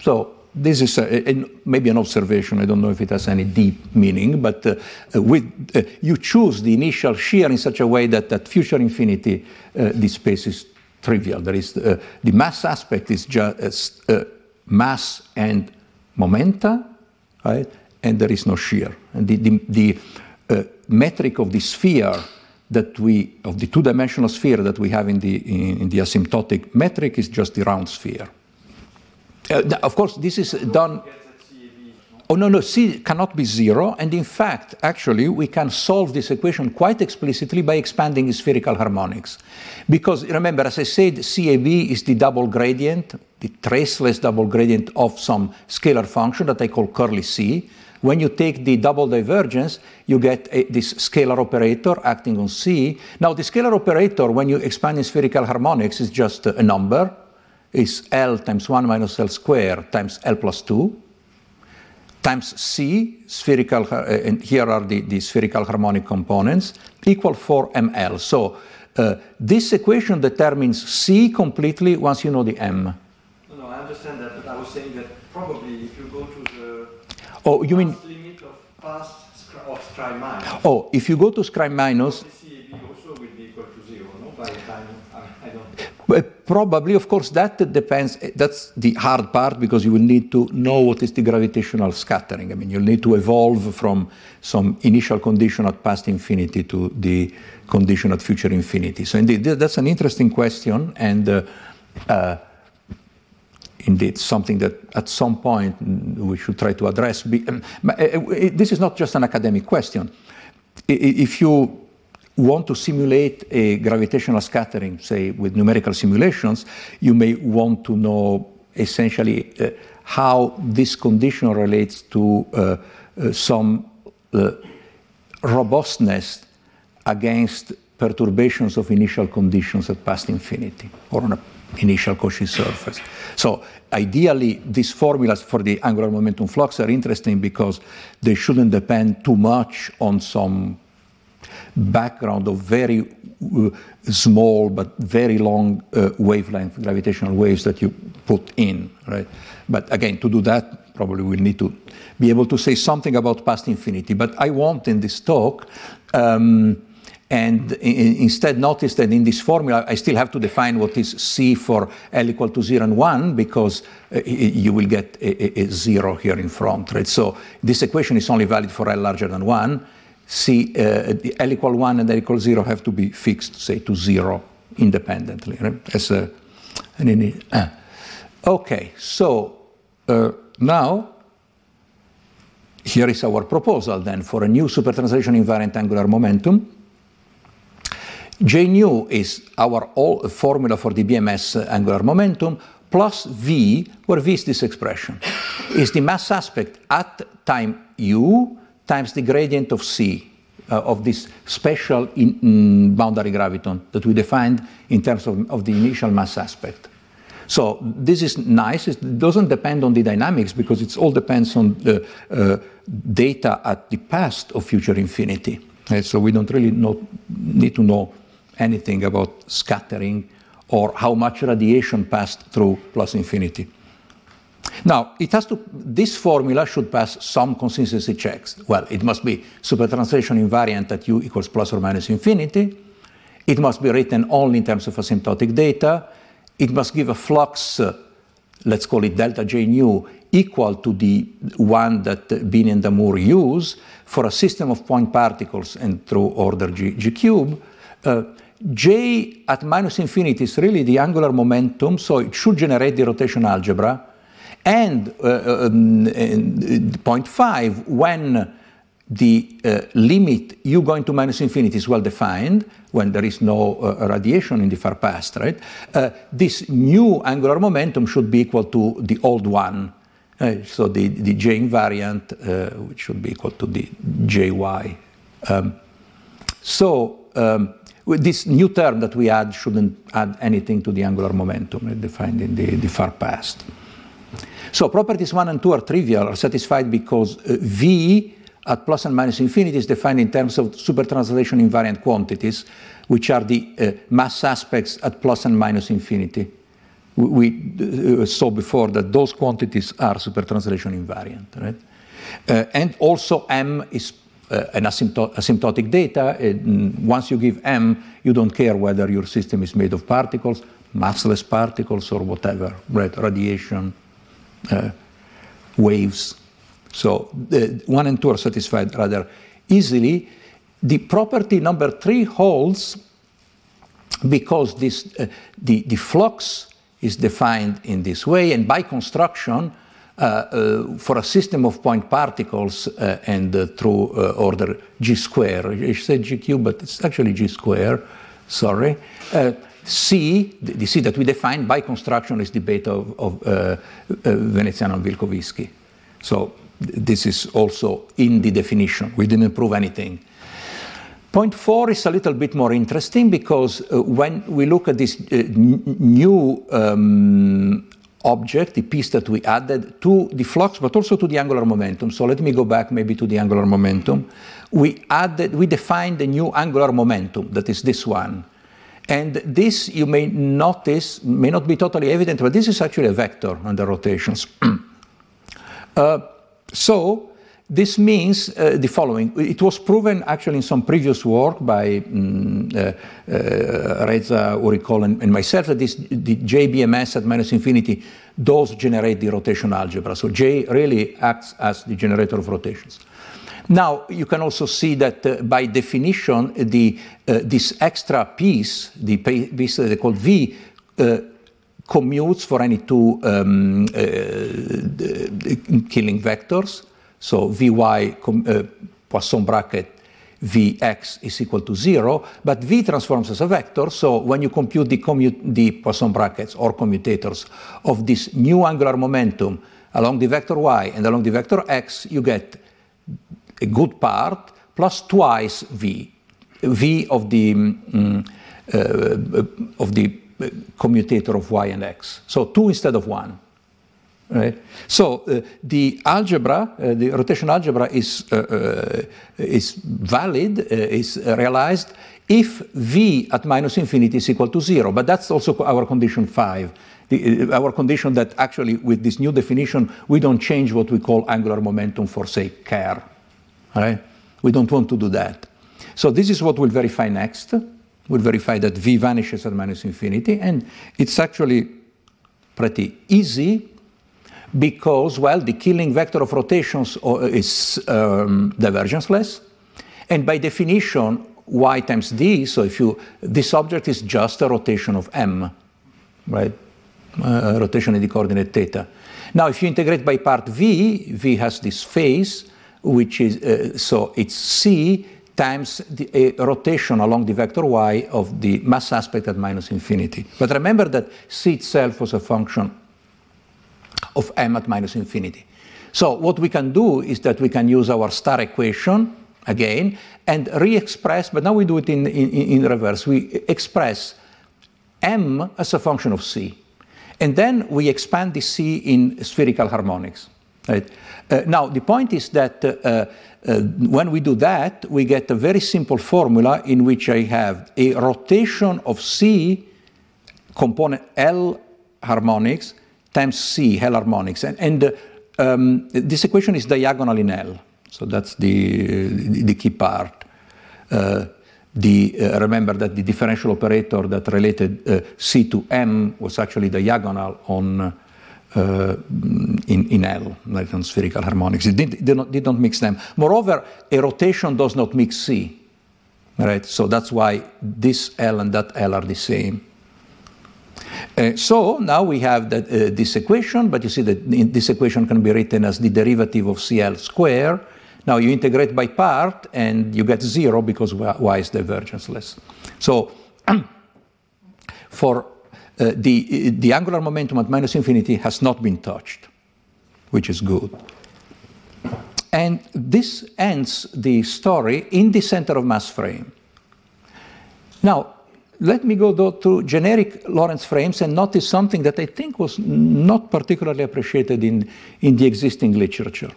So this is a, a, maybe an observation. I don't know if it has any deep meaning, but uh, with, uh, you choose the initial shear in such a way that at future infinity, uh, the space is trivial. There is uh, the mass aspect is just uh, mass and momenta, right? And there is no shear. And the, the, the uh, metric of the sphere that we of the two-dimensional sphere that we have in the in, in the asymptotic metric is just the round sphere. Uh, of course, this is done. Oh, no, no, C cannot be zero. And in fact, actually, we can solve this equation quite explicitly by expanding spherical harmonics. Because remember, as I said, CAB is the double gradient, the traceless double gradient of some scalar function that I call curly C. When you take the double divergence, you get a, this scalar operator acting on C. Now, the scalar operator, when you expand in spherical harmonics, is just a number. It's L times 1 minus L squared times L plus 2 times C, spherical, uh, and here are the, the spherical harmonic components, equal 4 ml. So uh, this equation determines C completely once you know the M. No, no, I understand that, but I was saying that probably if you go to the oh, you mean limit of past of Scri minus. Oh, if you go to Scri minus. CAB also will be equal to zero, no? By the time I, I don't. Probably, of course, that depends. That's the hard part because you will need to know what is the gravitational scattering. I mean, you'll need to evolve from some initial condition at past infinity to the condition at future infinity. So, indeed, that's an interesting question, and uh, uh, indeed something that at some point we should try to address. Um, uh, this is not just an academic question. If you want to simulate a gravitational scattering, say with numerical simulations, you may want to know essentially uh, how this condition relates to uh, uh, some uh, robustness against perturbations of initial conditions at past infinity or on an initial Cauchy surface. So ideally, these formulas for the angular momentum flux are interesting because they shouldn't depend too much on some background of very uh, small but very long uh, wavelength gravitational waves that you put in, right? But again, to do that, probably we'll need to be able to say something about past infinity. But I want in this talk. Um, and instead notice that in this formula I still have to define what is C for L equal to 0 and 1 because uh, you will get a, a, a, 0 here in front, right? So this equation is only valid for L larger than 1. C, uh, L equal 1 and L equal 0 have to be fixed, say, to 0 independently, right? As a, an, uh. Okay, so uh, now here is our proposal then for a new supertranslation invariant angular momentum J nu is our all formula for the BMS angular momentum plus V, where V is this expression, is the mass aspect at time u times the gradient of C, uh, of this special in, mm, boundary graviton that we defined in terms of, of the initial mass aspect. So this is nice. It doesn't depend on the dynamics because it all depends on the uh, data at the past of future infinity. Okay, so we don't really know, need to know anything about scattering or how much radiation passed through plus infinity. Now, it has to, this formula should pass some consistency checks. Well, it must be supertranslation invariant at u equals plus or minus infinity. It must be written only in terms of asymptotic data. It must give a flux, uh, let's call it delta J nu, equal to the one that Bini and Damour use for a system of point particles and through order G, G cube. Uh, J at minus infinity is really the angular momentum, so it should generate the rotation algebra. And uh, um, point five, when the uh, limit u going to minus infinity is well defined, when there is no uh, radiation in the far past, right? Uh, this new angular momentum should be equal to the old one. Uh, so the, the J invariant, uh, which should be equal to the Jy. Um, so um, this new term that we add shouldn't add anything to the angular momentum defined in the, the far past. So properties 1 and 2 are trivial, are satisfied because uh, V at plus and minus infinity is defined in terms of supertranslation invariant quantities, which are the uh, mass aspects at plus and minus infinity. We, we uh, saw before that those quantities are supertranslation invariant, right? Uh, and also M is uh, an asymptotic data. once you give m, you don't care whether your system is made of particles, massless particles, or whatever, right? Radiation, uh, waves. So the one and two are satisfied rather easily. The property number three holds because this, uh, the, the flux is defined in this way, and by construction, uh, uh, for a system of point particles uh, and through order g square. I said g cube, but it's actually g square, sorry. C, the C that we define by construction is the of, of uh, Veneziano and Vilkovisky. So this is also in the definition. We didn't prove anything. Point four is a little bit more interesting because uh, when we look at this uh, new um, object, the piece that we added to the flux, but also to the angular momentum. So let me go back maybe to the angular momentum. We added, we defined a new angular momentum, that is this one. And this, you may notice, may not be totally evident, but this is actually a vector under rotations. uh, so this means uh, the following. It was proven actually in some previous work by um, uh, uh, Reza Uricol and, and, myself that this, the JBMS at minus infinity does generate the rotation algebra. So J really acts as the generator of rotations. Now, you can also see that uh, by definition, the, uh, this extra piece, the piece that they call V, uh, commutes for any two um, killing vectors. So Vy uh, Poisson bracket Vx is equal to zero, but V transforms as a vector, so when you compute the, commute, the Poisson brackets or commutators of this new angular momentum along the vector y and along the vector x, you get a good part plus twice V, V of the, um, uh, of the commutator of y and x. So two instead of one. Right? So uh, the algebra, uh, the rotation algebra is, uh, uh is valid, uh, is realized if v at minus infinity is equal to zero. But that's also our condition five. Our condition that actually with this new definition, we don't change what we call angular momentum for say Kerr. Right? We don't want to do that. So this is what we'll verify next. We'll verify that v vanishes at minus infinity, and it's actually pretty easy because, well, the Killing vector of rotations uh, is um, divergenceless, and by definition, y times d, so if you, this object is just a rotation of m, right? Uh, rotation in the coordinate theta. Now, if you integrate by part v, v has this phase, which is, uh, so it's c times the, a rotation along the vector y of the mass aspect at minus infinity. But remember that c itself was a function of m at minus infinity. So what we can do is that we can use our star equation again and re-express, but now we do it in, in, in reverse. We express m as a function of c. And then we expand the c in spherical harmonics. Right? Uh, now, the point is that uh, uh, when we do that, we get a very simple formula in which I have a rotation of c component L harmonics times c, L harmonics. And, and um, this equation is diagonal in L. So that's the, the key part. Uh, the, uh, remember that the differential operator that related uh, C to M was actually diagonal on uh, in, in L, like on spherical harmonics. It did, did, not, did not mix them. Moreover, a rotation does not mix C, right? So that's why this L and that L are the same. Uh, so now we have that, uh, this equation, but you see that this equation can be written as the derivative of CL square. Now you integrate by part and you get zero because y is divergenceless. So for Uh, the, uh, the angular momentum at minus infinity has not been touched, which is good. And this ends the story in the center of mass frame. Now, let me go though to generic Lorentz frames and notice something that I think was not particularly appreciated in, in the existing literature.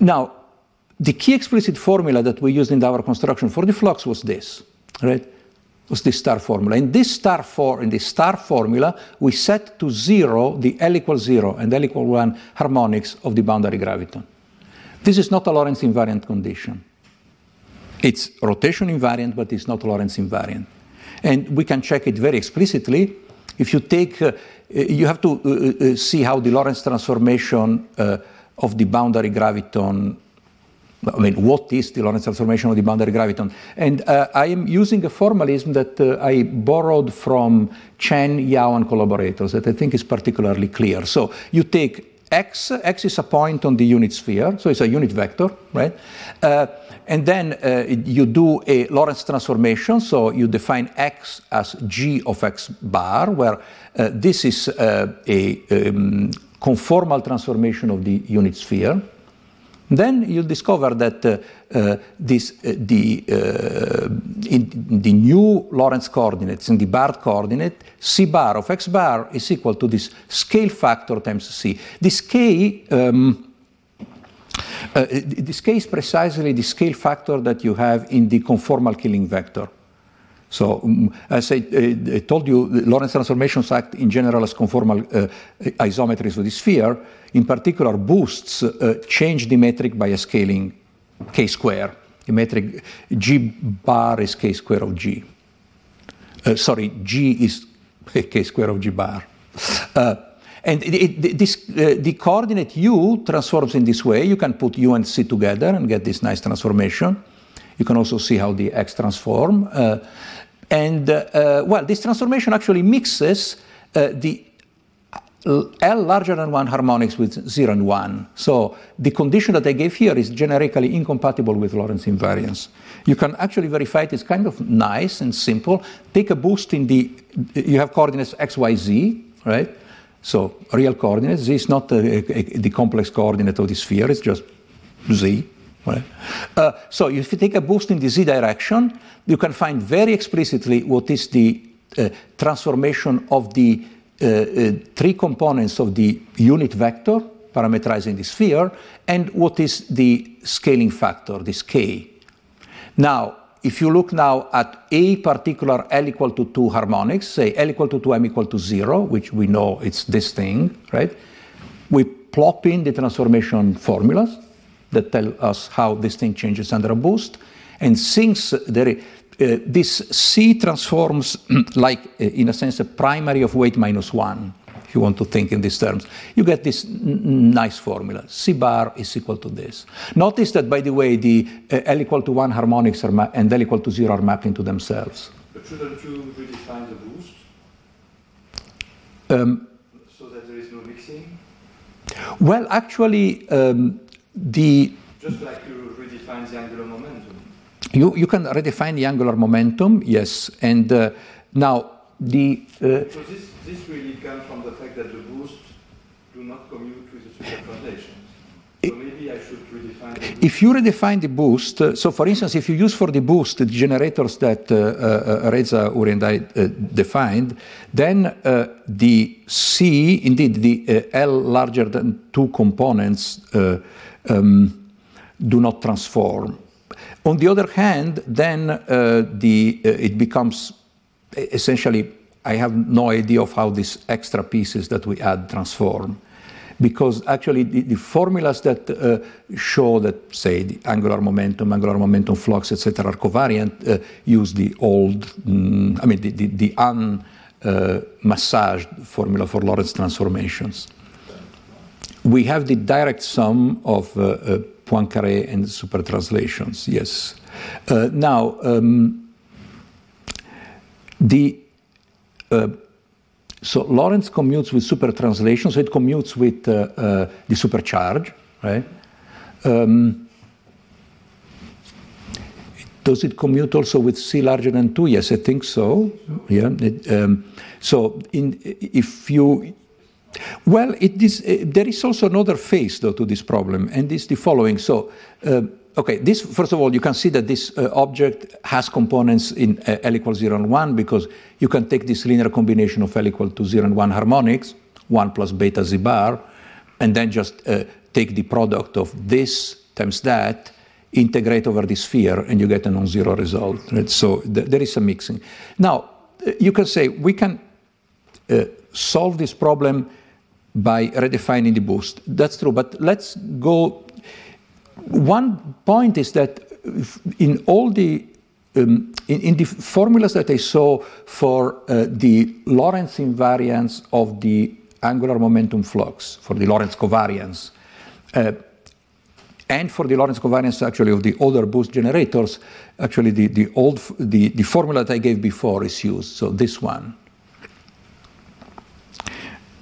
Now, the key explicit formula that we used in our construction for the flux was this, right? Was this star formula. In this star for in this star formula, we set to zero the L equals zero and L equal one harmonics of the boundary graviton. This is not a Lorentz invariant condition. It's rotation invariant, but it's not Lorentz invariant. And we can check it very explicitly. If you take, uh, you have to uh, uh, see how the Lorentz transformation uh, of the boundary graviton I mean, what is the Lorentz transformation of the boundary graviton? And uh, I am using a formalism that uh, I borrowed from Chen, Yau, and collaborators that I think is particularly clear. So you take x, x is a point on the unit sphere, so it's a unit vector, right? Uh, and then uh, you do a Lorentz transformation, so you define x as g of x bar, where uh, this is uh, a um, conformal transformation of the unit sphere. Then you discover that uh, uh, this, uh, the, uh, in the new Lorentz coordinates, in the barred coordinate, c bar of x bar is equal to this scale factor times c. This k um, uh, this precisely the scale factor that you have in the conformal killing vector. So, um, as I, uh, told you, the Lorentz transformations act in general as conformal uh, isometries of the sphere. In particular, boosts uh, change the metric by a scaling k square. The metric g bar is k square of g. Uh, sorry, g is k square of g bar. Uh, and it, it, this, uh, the coordinate u transforms in this way. You can put u and c together and get this nice transformation. You can also see how the x transform. Uh, and, uh, uh well, this transformation actually mixes uh, the L larger than 1 harmonics with 0 and 1. So the condition that I gave here is generically incompatible with Lorentz invariance. You can actually verify it. It's kind of nice and simple. Take a boost in the, you have coordinates x, y, z, right? So real coordinates, z is not the complex coordinate of the sphere, it's just z. Right? Uh, so if you take a boost in the z direction, you can find very explicitly what is the uh, transformation of the uh, uh, three components of the unit vector parameterizing the sphere and what is the scaling factor, this k. Now, if you look now at a particular L equal to 2 harmonics, say L equal to 2, M equal to 0, which we know it's this thing, right? We plop in the transformation formulas that tell us how this thing changes under a boost. And since there, uh, this C transforms like, uh, in a sense, a primary of weight minus 1, if you want to think in these terms, you get this nice formula. C bar is equal to this. Notice that, by the way, the uh, L equal to 1 harmonics and L equal to 0 are mapped into themselves. But shouldn't you redefine the boost? Um, so that there is no mixing? Well, actually, um, the just like you redefine the angular momentum. You you can redefine the angular momentum, yes, and uh, now the. Uh, so this this really comes from the fact that the boosts do not commute with the super translations. So maybe I should redefine the boost. If you redefine the boost, uh, so for instance, if you use for the boost the generators that uh, uh, Reza Uri and I uh, defined, then uh, the C, indeed the uh, L larger than two components, um, do not transform. On the other hand, then the, it becomes essentially, I have no idea of how these extra pieces that we add transform because actually the, the formulas that uh, show that, say, the angular momentum, angular momentum flux, etc., are covariant uh, use the old, mm, I mean, the, the, the unmassaged uh, formula for Lorentz transformations. We have the direct sum of uh, uh, Poincaré and super translations, yes. Uh, now, um, the so Lorentz commutes with super translation, so it commutes with uh, uh, the supercharge, right? Um, does it commute also with C larger than 2? Yes, I think so. Yeah. It, um, so in, if you, well, uh, there is also another phase, though, to this problem, and it's the following. So uh, Okay, this, first of all, you can see that this uh, object has components in L equals 0 and 1 because you can take this linear combination of L equal to 0 and 1 harmonics, 1 plus beta z bar, and then just take the product of this times that, integrate over the sphere, and you get a non-zero result. Right? So th there is a mixing. Now, you can say we can solve this problem by redefining the boost. That's true, but let's go one point is that in all the um, in, in, the formulas that I saw for uh, the Lorentz invariance of the angular momentum flux, for the Lorentz covariance, uh, and for the Lorentz covariance actually of the other boost generators, actually the, the old the, the formula that I gave before is used. So this one.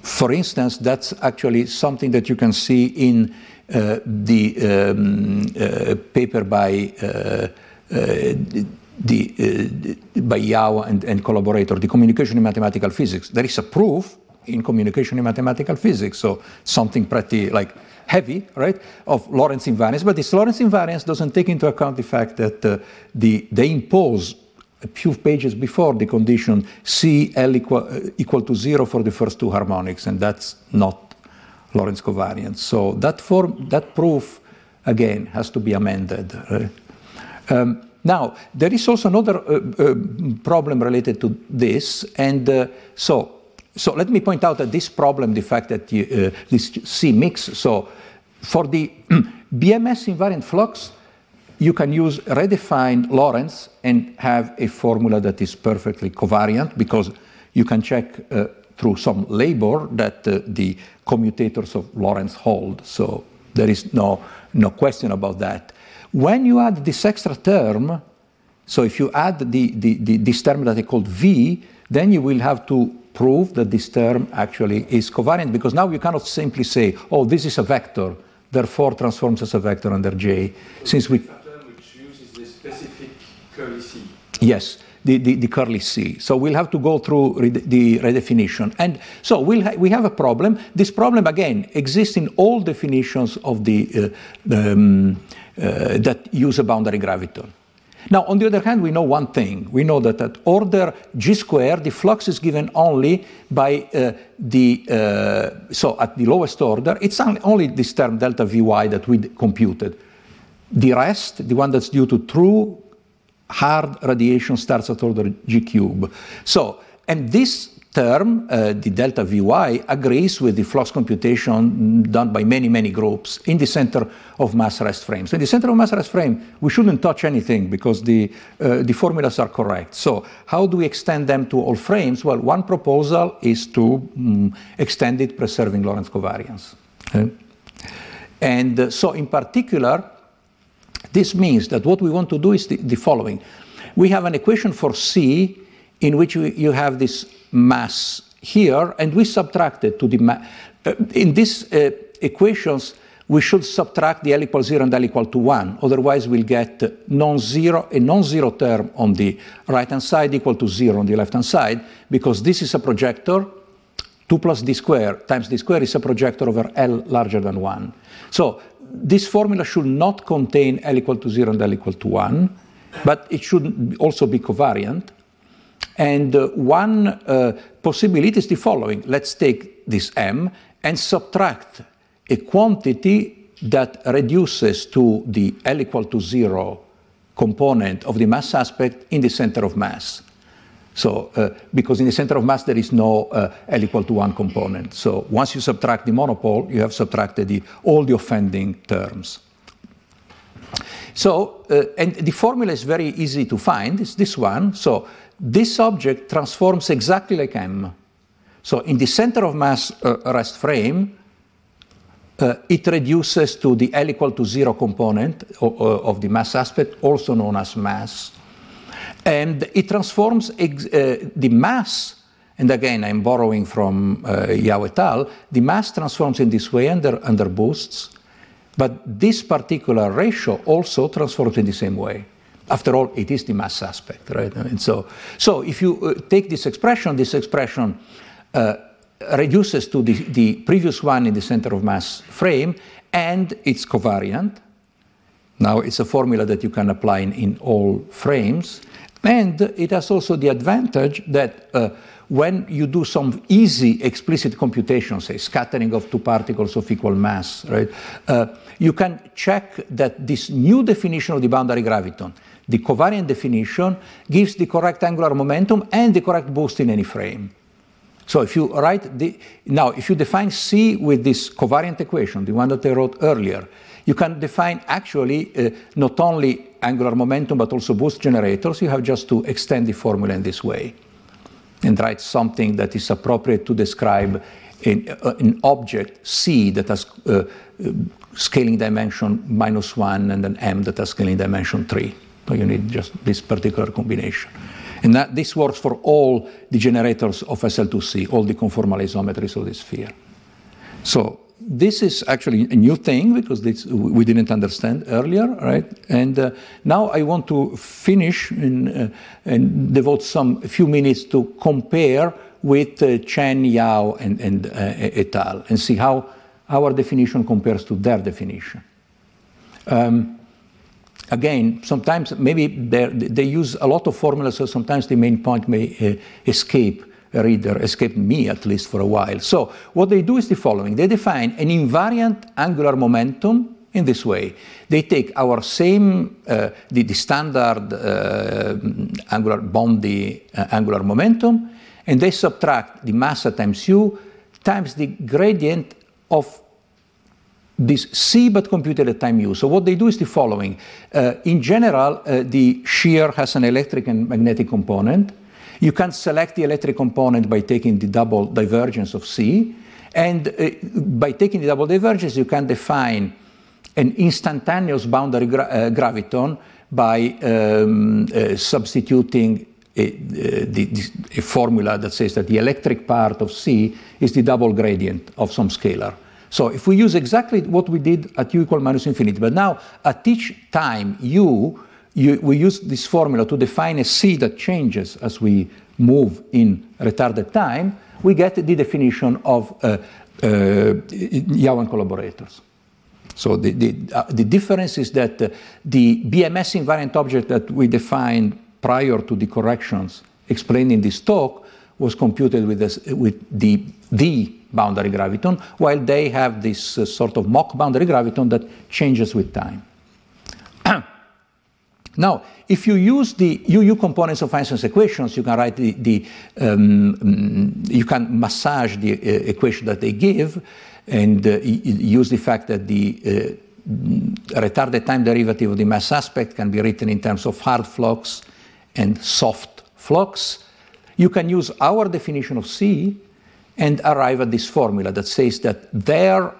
For instance, that's actually something that you can see in uh, the um, uh, paper by uh, the, by Yau and, and collaborator, the communication in mathematical physics. There is a proof in communication in mathematical physics, so something pretty like heavy, right, of Lorentz invariance. But this Lorentz invariance doesn't take into account the fact that uh, the, they impose a few pages before the condition C L equal, equal to zero for the first two harmonics, and that's not Lorentz covariance. So that form, that proof, again, has to be amended. Right? Um, now, there is also another uh, uh, problem related to this, and uh, so so let me point out that this problem, the fact that you, uh, this C mix, so for the BMS invariant flux, you can use redefined Lorentz and have a formula that is perfectly covariant because you can check uh, through some labor that uh, the commutators of Lorentz hold. So there is no, no question about that. When you add this extra term, so if you add the, the, the, this term that I called V, then you will have to prove that this term actually is covariant because now you cannot simply say, oh, this is a vector, therefore transforms as a vector under J. Since we. Specific curly C. Yes the, the, the, curly C. So we'll have to go through re the redefinition. And so we'll ha we have a problem. This problem, again, exists in all definitions of the, uh, um, uh, that use a boundary graviton. Now, on the other hand, we know one thing. We know that at order g squared, the flux is given only by uh, the, uh, so at the lowest order, it's only this term delta Vy that we computed. The rest, the one that's due to true hard radiation starts at order g cube. So, and this term, uh, the delta Vy, agrees with the flux computation done by many, many groups in the center of mass rest frame. So in the center of mass rest frame, we shouldn't touch anything because the, uh, the formulas are correct. So how do we extend them to all frames? Well, one proposal is to um, extend it preserving Lorentz covariance. Okay? And uh, so in particular, this means that what we want to do is the, the following. We have an equation for C in which we, you have this mass here, and we subtract it to the mass. Uh, in these uh, equations, we should subtract the L equals 0 and L equal to 1. Otherwise, we'll get non-zero, a non-zero term on the right-hand side equal to 0 on the left-hand side, because this is a projector. 2 plus d square times d square is a projector over L larger than 1. So this formula should not contain L equal to 0 and L equal to 1, but it should also be covariant. And uh, one uh, possibility is the following. Let's take this m and subtract a quantity that reduces to the L equal to 0 component of the mass aspect in the center of mass. So, uh, because in the center of mass there is no uh, L equal to 1 component. So, once you subtract the monopole, you have subtracted the, all the offending terms. So, uh, and the formula is very easy to find, it's this one. So, this object transforms exactly like M. So, in the center of mass uh, rest frame, uh, it reduces to the L equal to 0 component of, of the mass aspect, also known as mass. And it transforms uh, the mass, and again, I'm borrowing from uh, Yau et al., the mass transforms in this way under, under boosts, but this particular ratio also transforms in the same way. After all, it is the mass aspect, right? And so, so if you uh, take this expression, this expression uh, reduces to the, the previous one in the center of mass frame, and it's covariant. Now, it's a formula that you can apply in, in all frames. And it has also the advantage that uh, when you do some easy explicit computation, say scattering of two particles of equal mass, right, uh, you can check that this new definition of the boundary graviton, the covariant definition, gives the correct angular momentum and the correct boost in any frame. So if you write the, now, if you define C with this covariant equation, the one that I wrote earlier, you can define actually uh, not only angular momentum but also boost generators. You have just to extend the formula in this way and write something that is appropriate to describe an, uh, an object C that has uh, scaling dimension minus one and an M that has scaling dimension three. So you need just this particular combination. And that, this works for all the generators of SL2C, all the conformal isometries of the sphere. So this is actually a new thing because this, we didn't understand earlier, right? And uh, now I want to finish in, uh, and devote some few minutes to compare with uh, Chen, Yau, and, and uh, et al. and see how our definition compares to their definition. Um, again, sometimes maybe they use a lot of formulas, so sometimes the main point may uh, escape reader, escaped me at least for a while. So what they do is the following. They define an invariant angular momentum in this way. They take our same, uh, the, the, standard uh, angular Bondi uh, angular momentum, and they subtract the massa times u times the gradient of this C but computed at time u. So what they do is the following. Uh, in general, uh, the shear has an electric and magnetic component. You can select the electric component by taking the double divergence of C. And uh, by taking the double divergence, you can define an instantaneous boundary gra uh, graviton by um, uh, substituting a, uh, the, a formula that says that the electric part of C is the double gradient of some scalar. So if we use exactly what we did at u equal minus infinity, but now at each time u, you, we use this formula to define a c that changes as we move in retarded time, we get the definition of uh, uh, Yau and collaborators. So the, the, uh, the difference is that uh, the BMS invariant object that we defined prior to the corrections explained in this talk was computed with, this, with the, the boundary graviton, while they have this uh, sort of mock boundary graviton that changes with time. now, if you use the UU components of Einstein's equations, you can write the, the um, mm, you can massage the uh, equation that they give and uh, use the fact that the uh, retarded time derivative of the mass aspect can be written in terms of hard flux and soft flux. You can use our definition of C and arrive at this formula that says that their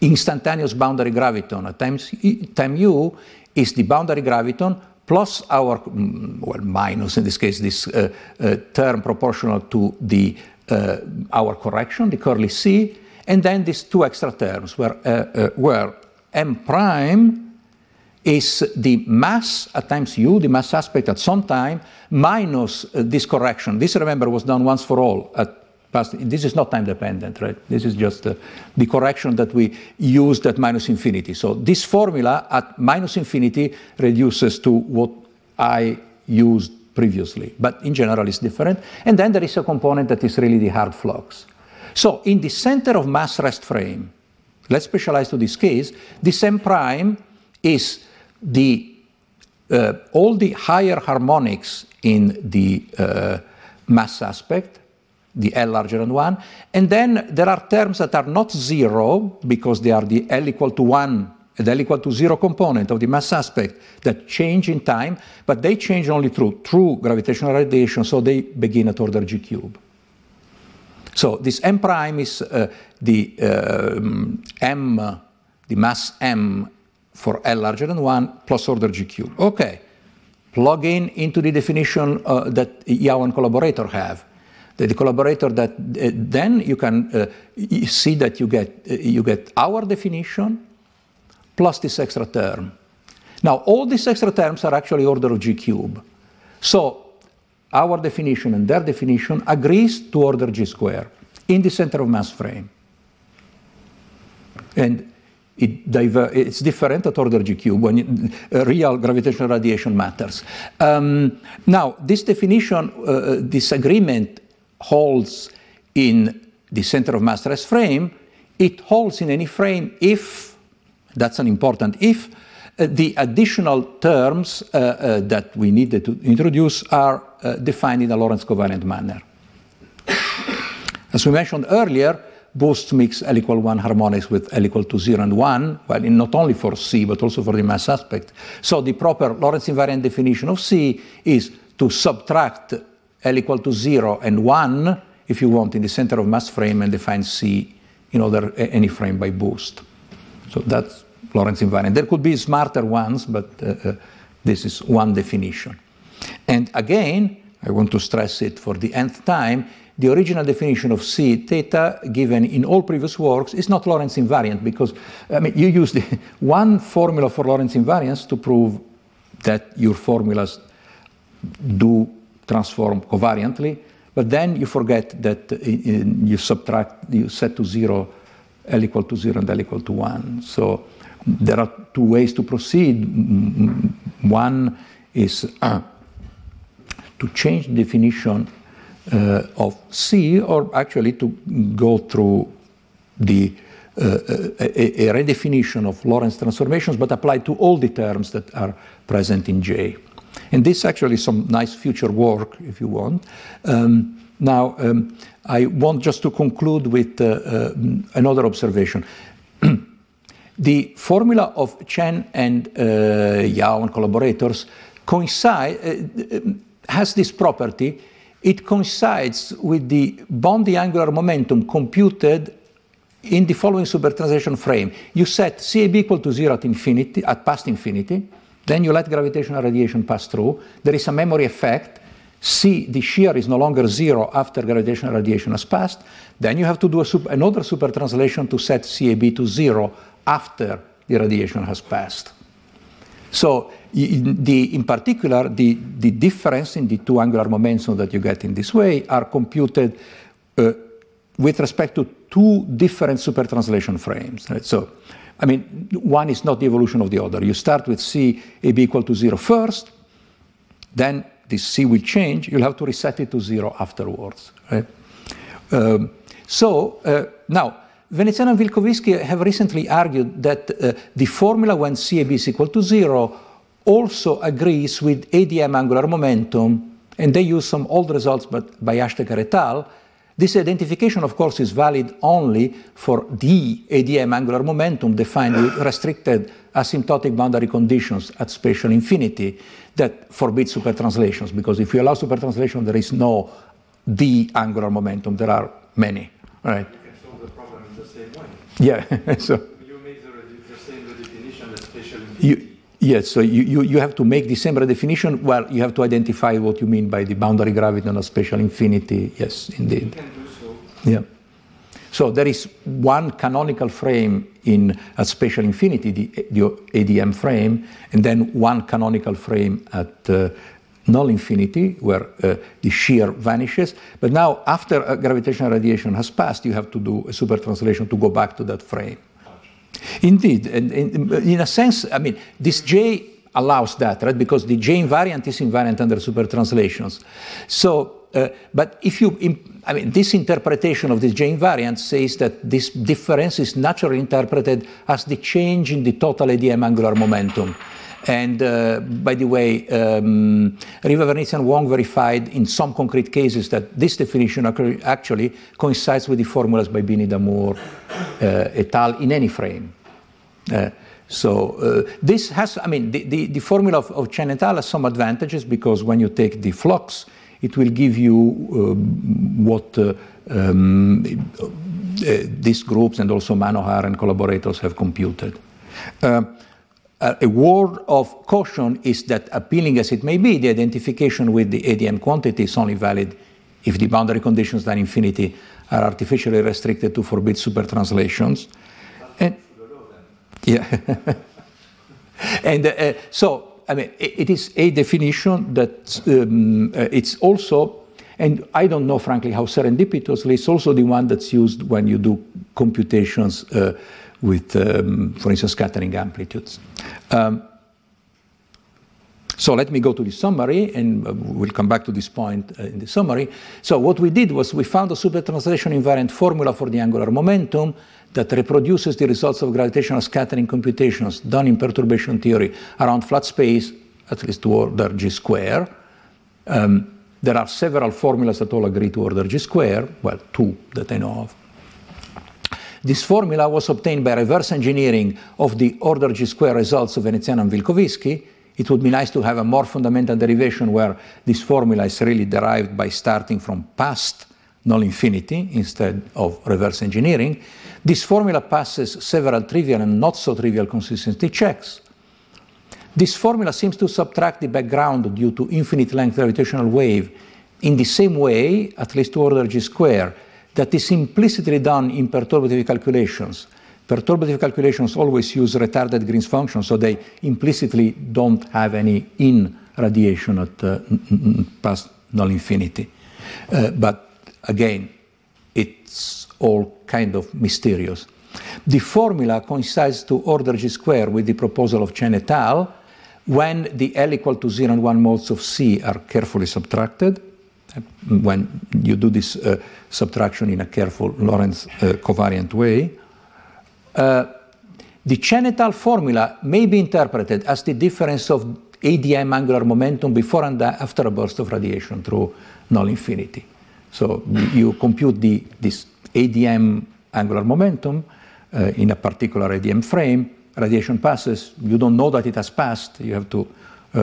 instantaneous boundary graviton at times, time u is the boundary graviton plus our, mm, well, minus in this case, this uh, uh, term proportional to the, uh, our correction, the curly C, and then these two extra terms where, uh, uh, where m prime is the mass at times u, the mass aspect at some time, minus this correction. This, remember, was done once for all at past. This is not time dependent, right? This is just uh, the correction that we used at minus infinity. So this formula at minus infinity reduces to what I used previously, but in general it's different. And then there is a component that is really the hard flux. So in the center of mass rest frame, let's specialize to this case, this m prime is the uh, all the higher harmonics in the uh, mass aspect, the L larger than 1, and then there are terms that are not zero because they are the L equal to 1 and L equal to 0 component of the mass aspect that change in time, but they change only through true gravitational radiation, so they begin at order g cube. So this m prime is uh, the uh, m, the mass m for L larger than 1 plus order G cube. Okay, plug in into the definition uh, that Yau and collaborator have. The, the collaborator that uh, then you can uh, see that you get, uh, you get our definition plus this extra term. Now, all these extra terms are actually order of G cube. So, our definition and their definition agrees to order G square in the center of mass frame. And it diver- it's different at order g cube when it, real gravitational radiation matters. Um, now, this definition, uh, this agreement holds in the center of mass rest frame. It holds in any frame if, that's an important if, uh, the additional terms uh, uh, that we needed to introduce are uh, defined in a Lorentz covariant manner. As we mentioned earlier, Boost mix L equal 1 harmonics with L equal to 0 and 1, well, not only for C, but also for the mass aspect. So the proper Lorentz invariant definition of C is to subtract L equal to 0 and 1, if you want, in the center of mass frame and define C in other, any frame by Boost. So that's Lorentz invariant. There could be smarter ones, but uh, uh, this is one definition. And again, I want to stress it for the nth time, the original definition of C theta given in all previous works is not Lorentz invariant because I mean, you use the one formula for Lorentz invariance to prove that your formulas do transform covariantly, but then you forget that you subtract, you set to zero L equal to zero and L equal to one. So there are two ways to proceed. One is uh, to change the definition uh, of C, or actually to go through the uh, a, a, redefinition of Lorentz transformations, but applied to all the terms that are present in J. And this actually is some nice future work, if you want. Um, now, um, I want just to conclude with uh, uh, another observation. the formula of Chen and uh, Yau and collaborators coincide, uh, has this property it coincides with the boundary angular momentum computed in the following supertranslation frame. You set CAB equal to zero at infinity, at past infinity, then you let gravitational radiation pass through. There is a memory effect. C, the shear is no longer zero after gravitational radiation has passed. Then you have to do super, another supertranslation to set CAB to zero after the radiation has passed. So the, in particular, the, the difference in the two angular momentum that you get in this way are computed uh, with respect to two different supertranslation frames. Right? So, I mean, one is not the evolution of the other. You start with C A B equal to zero first, then this C will change. You'll have to reset it to zero afterwards. Right? Um, so uh, now, Veneziano and Vilkovisky have recently argued that uh, the formula when CAB is equal to zero also agrees with ADM angular momentum, and they use some old results but by Ashtekar et al. This identification, of course, is valid only for the ADM angular momentum defined with restricted asymptotic boundary conditions at spatial infinity that forbid supertranslations, because if you allow supertranslation, there is no the angular momentum, there are many, right? You can solve the problem in the same way. Yeah, so You make the, the same definition as spatial you, infinity. Yes, so you, you, you have to make the same redefinition. Well, you have to identify what you mean by the boundary graviton a spatial infinity. Yes, indeed. can do so. Yeah. So there is one canonical frame in a spatial infinity, the, the ADM frame, and then one canonical frame at uh, null infinity, where uh, the shear vanishes. But now, after a gravitational radiation has passed, you have to do a super translation to go back to that frame. Indeed, and, and in a sense, I mean, this J allows that, right? Because the J invariant is invariant under super translations. So, uh, but if you, im- I mean, this interpretation of this J invariant says that this difference is naturally interpreted as the change in the total ADM angular momentum. And uh, by the way, um, Riva Vernizzi and Wong verified in some concrete cases that this definition actually coincides with the formulas by Bini Damour uh, et al. in any frame. Uh, so uh, this has, I mean, the, the, the formula of, of Chen et al. has some advantages because when you take the flux, it will give you um, what uh, um, uh, these groups and also Manohar and collaborators have computed. Uh, a word of caution is that appealing as it may be, the identification with the ADM quantity is only valid if the boundary conditions than infinity are artificially restricted to forbid supertranslations. And, yeah. and uh, so, I mean, it, it is a definition that um, uh, it's also, and I don't know, frankly, how serendipitously, it's also the one that's used when you do computations uh, with, um, for instance, scattering amplitudes. Um, so let me go to the summary, and uh, we'll come back to this point uh, in the summary. So what we did was we found a supertranslation invariant formula for the angular momentum that reproduces the results of gravitational scattering computations done in perturbation theory around flat space, at least to order g square. Um, there are several formulas that all agree to order g square, well, two that I know of. This formula was obtained by reverse engineering of the order g square results of Veneziano and Vilkovisky. It would be nice to have a more fundamental derivation where this formula is really derived by starting from past null infinity instead of reverse engineering. This formula passes several trivial and not so trivial consistency checks. This formula seems to subtract the background due to infinite length gravitational wave in the same way, at least to order g square, that is implicitly done in perturbative calculations. Perturbative calculations always use retarded Green's function, so they implicitly don't have any in radiation at uh, past null infinity. Uh, but again, it's all kind of mysterious. The formula coincides to order g square with the proposal of Chen et al. when the L equal to 0 and 1 modes of C are carefully subtracted. When you do this uh, subtraction in a careful Lorentz uh, covariant way, uh, the Chen et al. formula may be interpreted as the difference of ADM angular momentum before and after a burst of radiation through null infinity. So you compute the, this ADM angular momentum uh, in a particular ADM frame, radiation passes, you don't know that it has passed, you have to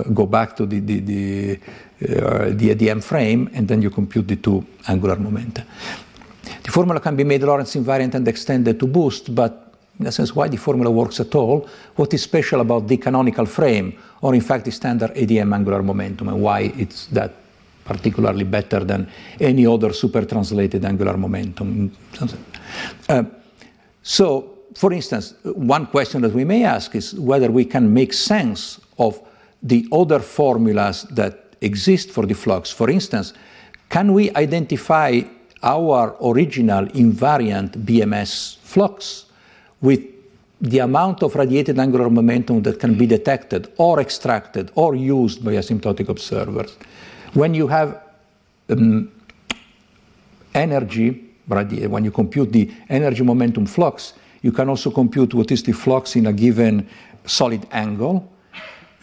go back to the, uh, ADM frame, and then you compute the two angular momenta. The formula can be made Lorentz invariant and extended to boost, but in a sense, why the formula works at all, what is special about the canonical frame, or in fact the standard ADM angular momentum, and why it's that particularly better than any other super translated angular momentum. Uh, so, for instance, one question that we may ask is whether we can make sense of the other formulas that exist for the flux. For instance, can we identify our original invariant BMS flux with the amount of radiated angular momentum that can be detected or extracted or used by asymptotic observers. When you have um, energy, when you compute the energy momentum flux, you can also compute what is the flux in a given solid angle.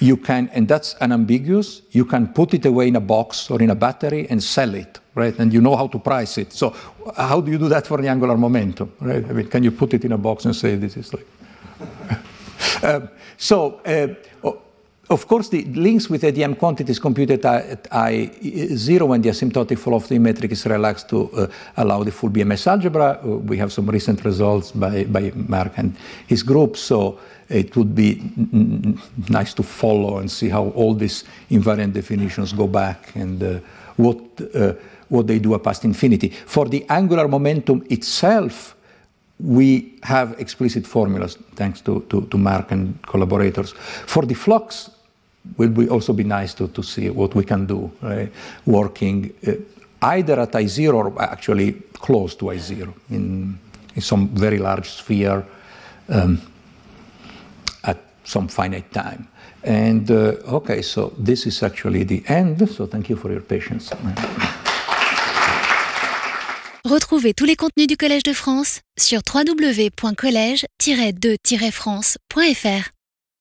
You can, and that's unambiguous, you can put it away in a box or in a battery and sell it, right? And you know how to price it. So how do you do that for the angular momentum, right? I mean, can you put it in a box and say this is like... um, so, uh, of course, the links with ADM quantities computed at I0 when the asymptotic flow of the metric is relaxed to uh, allow the full BMS algebra. Uh, we have some recent results by, by Mark and his group, so it would be nice to follow and see how all these invariant definitions go back and uh, what, uh, what they do past infinity. For the angular momentum itself, we have explicit formulas, thanks to, to, to Mark and collaborators. For the flux, will be also be nice to, to see what we can do, right? working uh, either at I0 or actually close to I0 in, in some very large sphere um, some finite time. And uh, okay, so this is actually the end, so thank you for your patience. Retrouvez tous les contenus du Collège de France sur www.colège-2-france.fr.